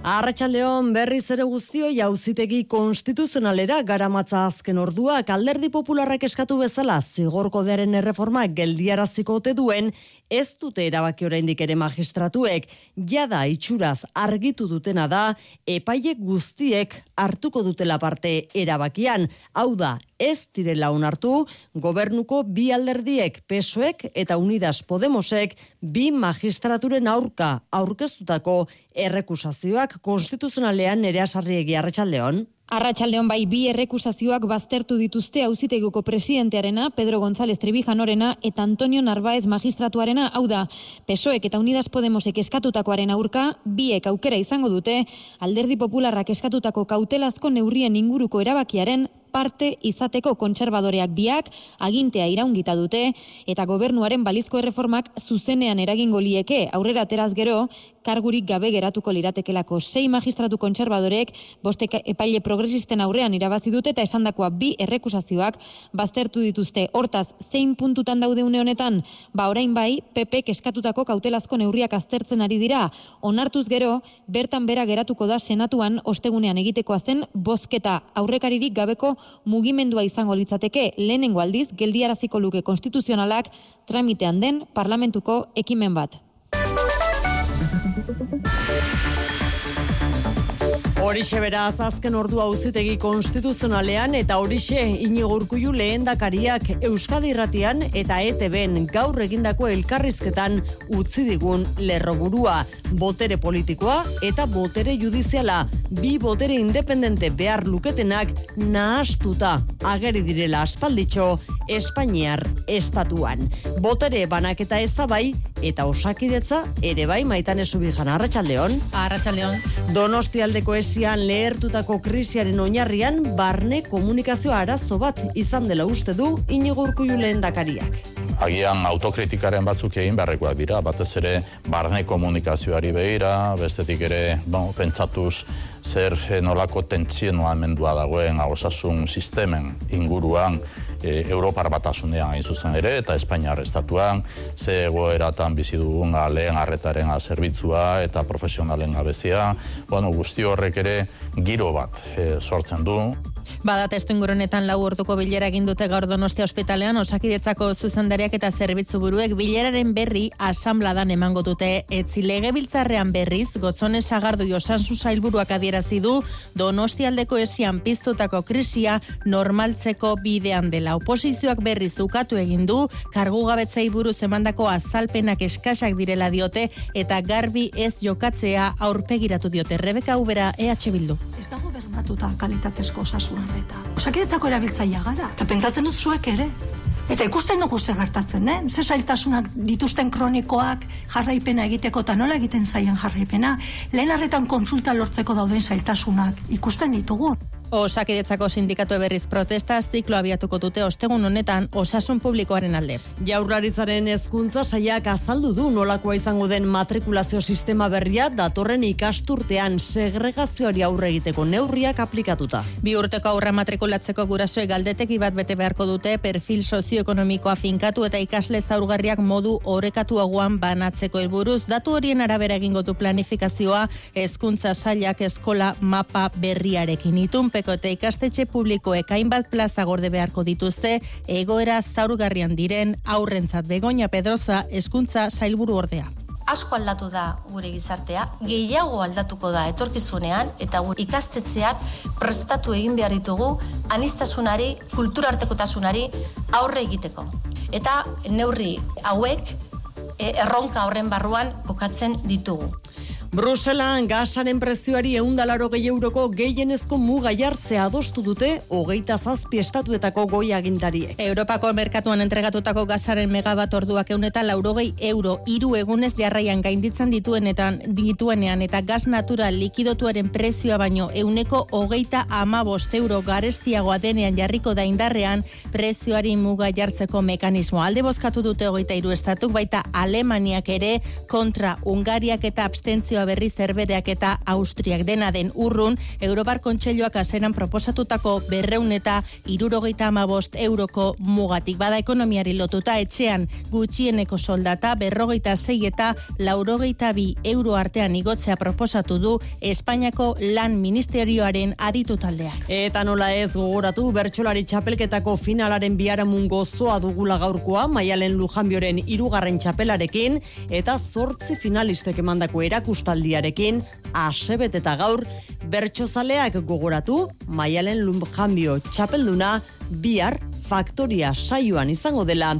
Arratxaldeon berriz ere guztio jauzitegi konstituzionalera garamatza azken orduak alderdi popularrak eskatu bezala zigorko deren erreforma geldiaraziko ote duen ez dute erabaki oraindik ere magistratuek. Jada itxuraz argitu dutena da epaile guztiek hartuko dutela parte erabakian. Hau da ez direla onartu gobernuko bi alderdiek pesoek eta unidas podemosek bi magistraturen aurka aurkeztutako errekusazioak konstituzionalean ere asarriegi arratsaldeon Arratxaldeon bai bi errekusazioak baztertu dituzte auzitegiko presidentearena, Pedro González Trebijanorena eta Antonio Narváez magistratuarena, hau da, PSOEk eta Unidas Podemosek eskatutakoaren aurka, biek aukera izango dute, alderdi popularrak eskatutako kautelazko neurrien inguruko erabakiaren parte izateko kontserbadoreak biak agintea iraungita dute eta gobernuaren balizko erreformak zuzenean eragingo lieke aurrera ateraz gero kargurik gabe geratuko liratekelako. Sei magistratu kontserbadorek boste epaile progresisten aurrean irabazi dute eta esandakoa bi errekusazioak baztertu dituzte. Hortaz zein puntutan daude une honetan? Ba orain bai PP eskatutako kautelazko neurriak aztertzen ari dira. Onartuz gero bertan bera geratuko da senatuan ostegunean egitekoa zen bozketa. Aurrekaririk gabeko mugimendua izango litzateke. Lehenengo aldiz geldiaraziko luke konstituzionalak tramitean den parlamentuko ekimen bat. Música Horixe beraz azken ordua auzitegi konstituzionalean eta horixe inigo urkullu lehendakariak Euskadi Irratian eta ETBen gaur egindako elkarrizketan utzi digun lerroburua, botere politikoa eta botere judiziala, bi botere independente behar luketenak nahastuta ageri direla aspalditxo Espainiar estatuan. Botere banaketa ezabai eta osakidetza ere bai maitan esubijan arratsaldeon. Arratsaldeon. Donostialdeko esian lehertutako krisiaren oinarrian barne komunikazio arazo bat izan dela uste du Inigo Urkullu lehendakariak. Agian autokritikaren batzuk egin beharrekoak dira, batez ere barne komunikazioari behira, bestetik ere bon, pentsatuz zer nolako tentsionoamendua dagoen osasun sistemen inguruan e, Europar batasunean hain zuzen ere, eta Espainiar estatuan, ze egoeratan bizi dugun lehen arretaren zerbitzua eta profesionalen gabezia, bueno, guzti horrek ere giro bat e, sortzen du. Bada testu ingurunetan lau orduko bilera egin dute gaur Donostia ospitalean osakidetzako zuzendariak eta zerbitzu buruek bileraren berri asambladan emango dute etzi legebiltzarrean berriz gotzone sagardu osanzu sailburuak adierazi du Donostialdeko esian piztutako krisia normaltzeko bidean dela. Oposizioak berriz ukatu egin du kargu gabetzei buruz emandako azalpenak eskasak direla diote eta garbi ez jokatzea aurpegiratu diote Rebeka Ubera EH Bildu. Ez dago bermatuta kalitatezko osasun arreta. Osakidetzako erabiltzailea gara. Eta pentsatzen dut zuek ere. Eta ikusten dugu zer gertatzen, eh? Ze zailtasunak dituzten kronikoak jarraipena egiteko eta nola egiten zaien jarraipena. Lehen arretan konsulta lortzeko dauden zailtasunak ikusten ditugu. Osakidetzako sindikatu berriz protesta ziklo abiatuko dute ostegun honetan osasun publikoaren alde. Jaurlaritzaren hezkuntza saiak azaldu du nolakoa izango den matrikulazio sistema berria datorren ikasturtean segregazioari aurre egiteko neurriak aplikatuta. Bi urteko aurra matrikulatzeko gurasoe galdeteki bat bete beharko dute perfil sozioekonomikoa finkatu eta ikasle zaurgarriak modu orekatuagoan banatzeko helburuz datu horien arabera egingo du planifikazioa hezkuntza sailak eskola mapa berriarekin itun Itunpeko eta ikastetxe publikoek hainbat plaza gorde beharko dituzte egoera zaurgarrian diren aurrentzat begonia pedroza eskuntza sailburu ordea. Asko aldatu da gure gizartea, gehiago aldatuko da etorkizunean eta gure ikastetzeak prestatu egin behar ditugu anistasunari, kulturartekotasunari aurre egiteko. Eta neurri hauek e, erronka horren barruan kokatzen ditugu. Bruselan gasaren prezioari eundalaro gehi euroko gehienezko muga jartzea adostu dute hogeita zazpi estatuetako goi agintariek. Europako merkatuan entregatutako gasaren megabat orduak euneta laurogei euro hiru egunez jarraian gainditzen dituenetan dituenean eta gas natural likidotuaren prezioa baino euneko hogeita ama bost euro garestiagoa denean jarriko da indarrean prezioari muga jartzeko mekanismo. Alde bozkatu dute hogeita hiru estatuk baita Alemaniak ere kontra Ungariak eta abstentzio prezioa berri zerbereak eta Austriak dena den urrun, Europar Kontseiluak azeran proposatutako berreun eta irurogeita amabost euroko mugatik. Bada ekonomiari lotuta etxean gutxieneko soldata berrogeita zei eta laurogeita bi euro artean igotzea proposatu du Espainiako lan ministerioaren aditu taldeak. Eta nola ez gogoratu bertsolari txapelketako finalaren biharamun gozoa dugula gaurkoa, maialen lujanbioren irugarren txapelarekin, eta zortzi finalistek emandako erakusta taldiarekin asebet eta gaur bertsozaleak gogoratu maialen lumjanbio txapelduna bihar faktoria saioan izango dela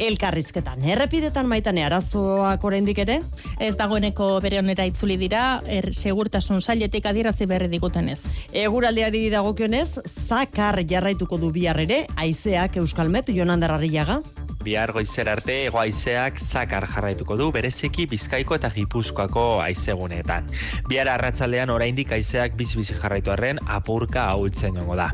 elkarrizketan. Errepidetan maitane arazoak oraindik ere? Ez dagoeneko bere honera itzuli dira, er, segurtasun sailetik adierazi berri digutenez. Eguraldiari dagokionez, zakar jarraituko du bihar ere, aizeak Euskalmet, Jonander Arriaga? Bihar goizer arte ego aizeak zakar jarraituko du bereziki bizkaiko eta gipuzkoako aizegunetan. Bihar arratsaldean oraindik aizeak bizi-bizi jarraitu arren apurka ahultzen jongo da.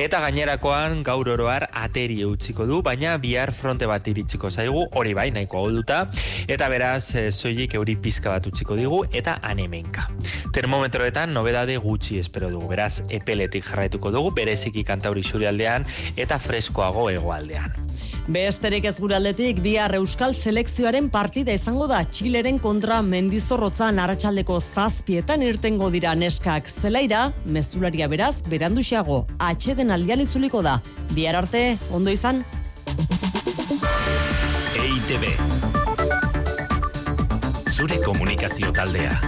Eta gainerakoan gaur oroar ateri utziko du, baina bihar fronte bat iritsiko zaigu, hori bai, nahiko ahulduta, eta beraz, e, zoiik euri pizka bat utziko digu, eta anemenka. Termometroetan, nobedade gutxi espero dugu, beraz, epeletik jarraituko dugu, bereziki kantauri aldean, eta freskoago hegoaldean. Besterik ez gure aldetik, bihar Euskal Selekzioaren partida izango da Txileren kontra mendizorrotzan arratsaldeko zazpietan irtengo dira neskak zelaira, mezularia beraz, beranduxiago, atxeden aldian itzuliko da. Bihar arte, ondo izan? EITB Zure komunikazio taldea.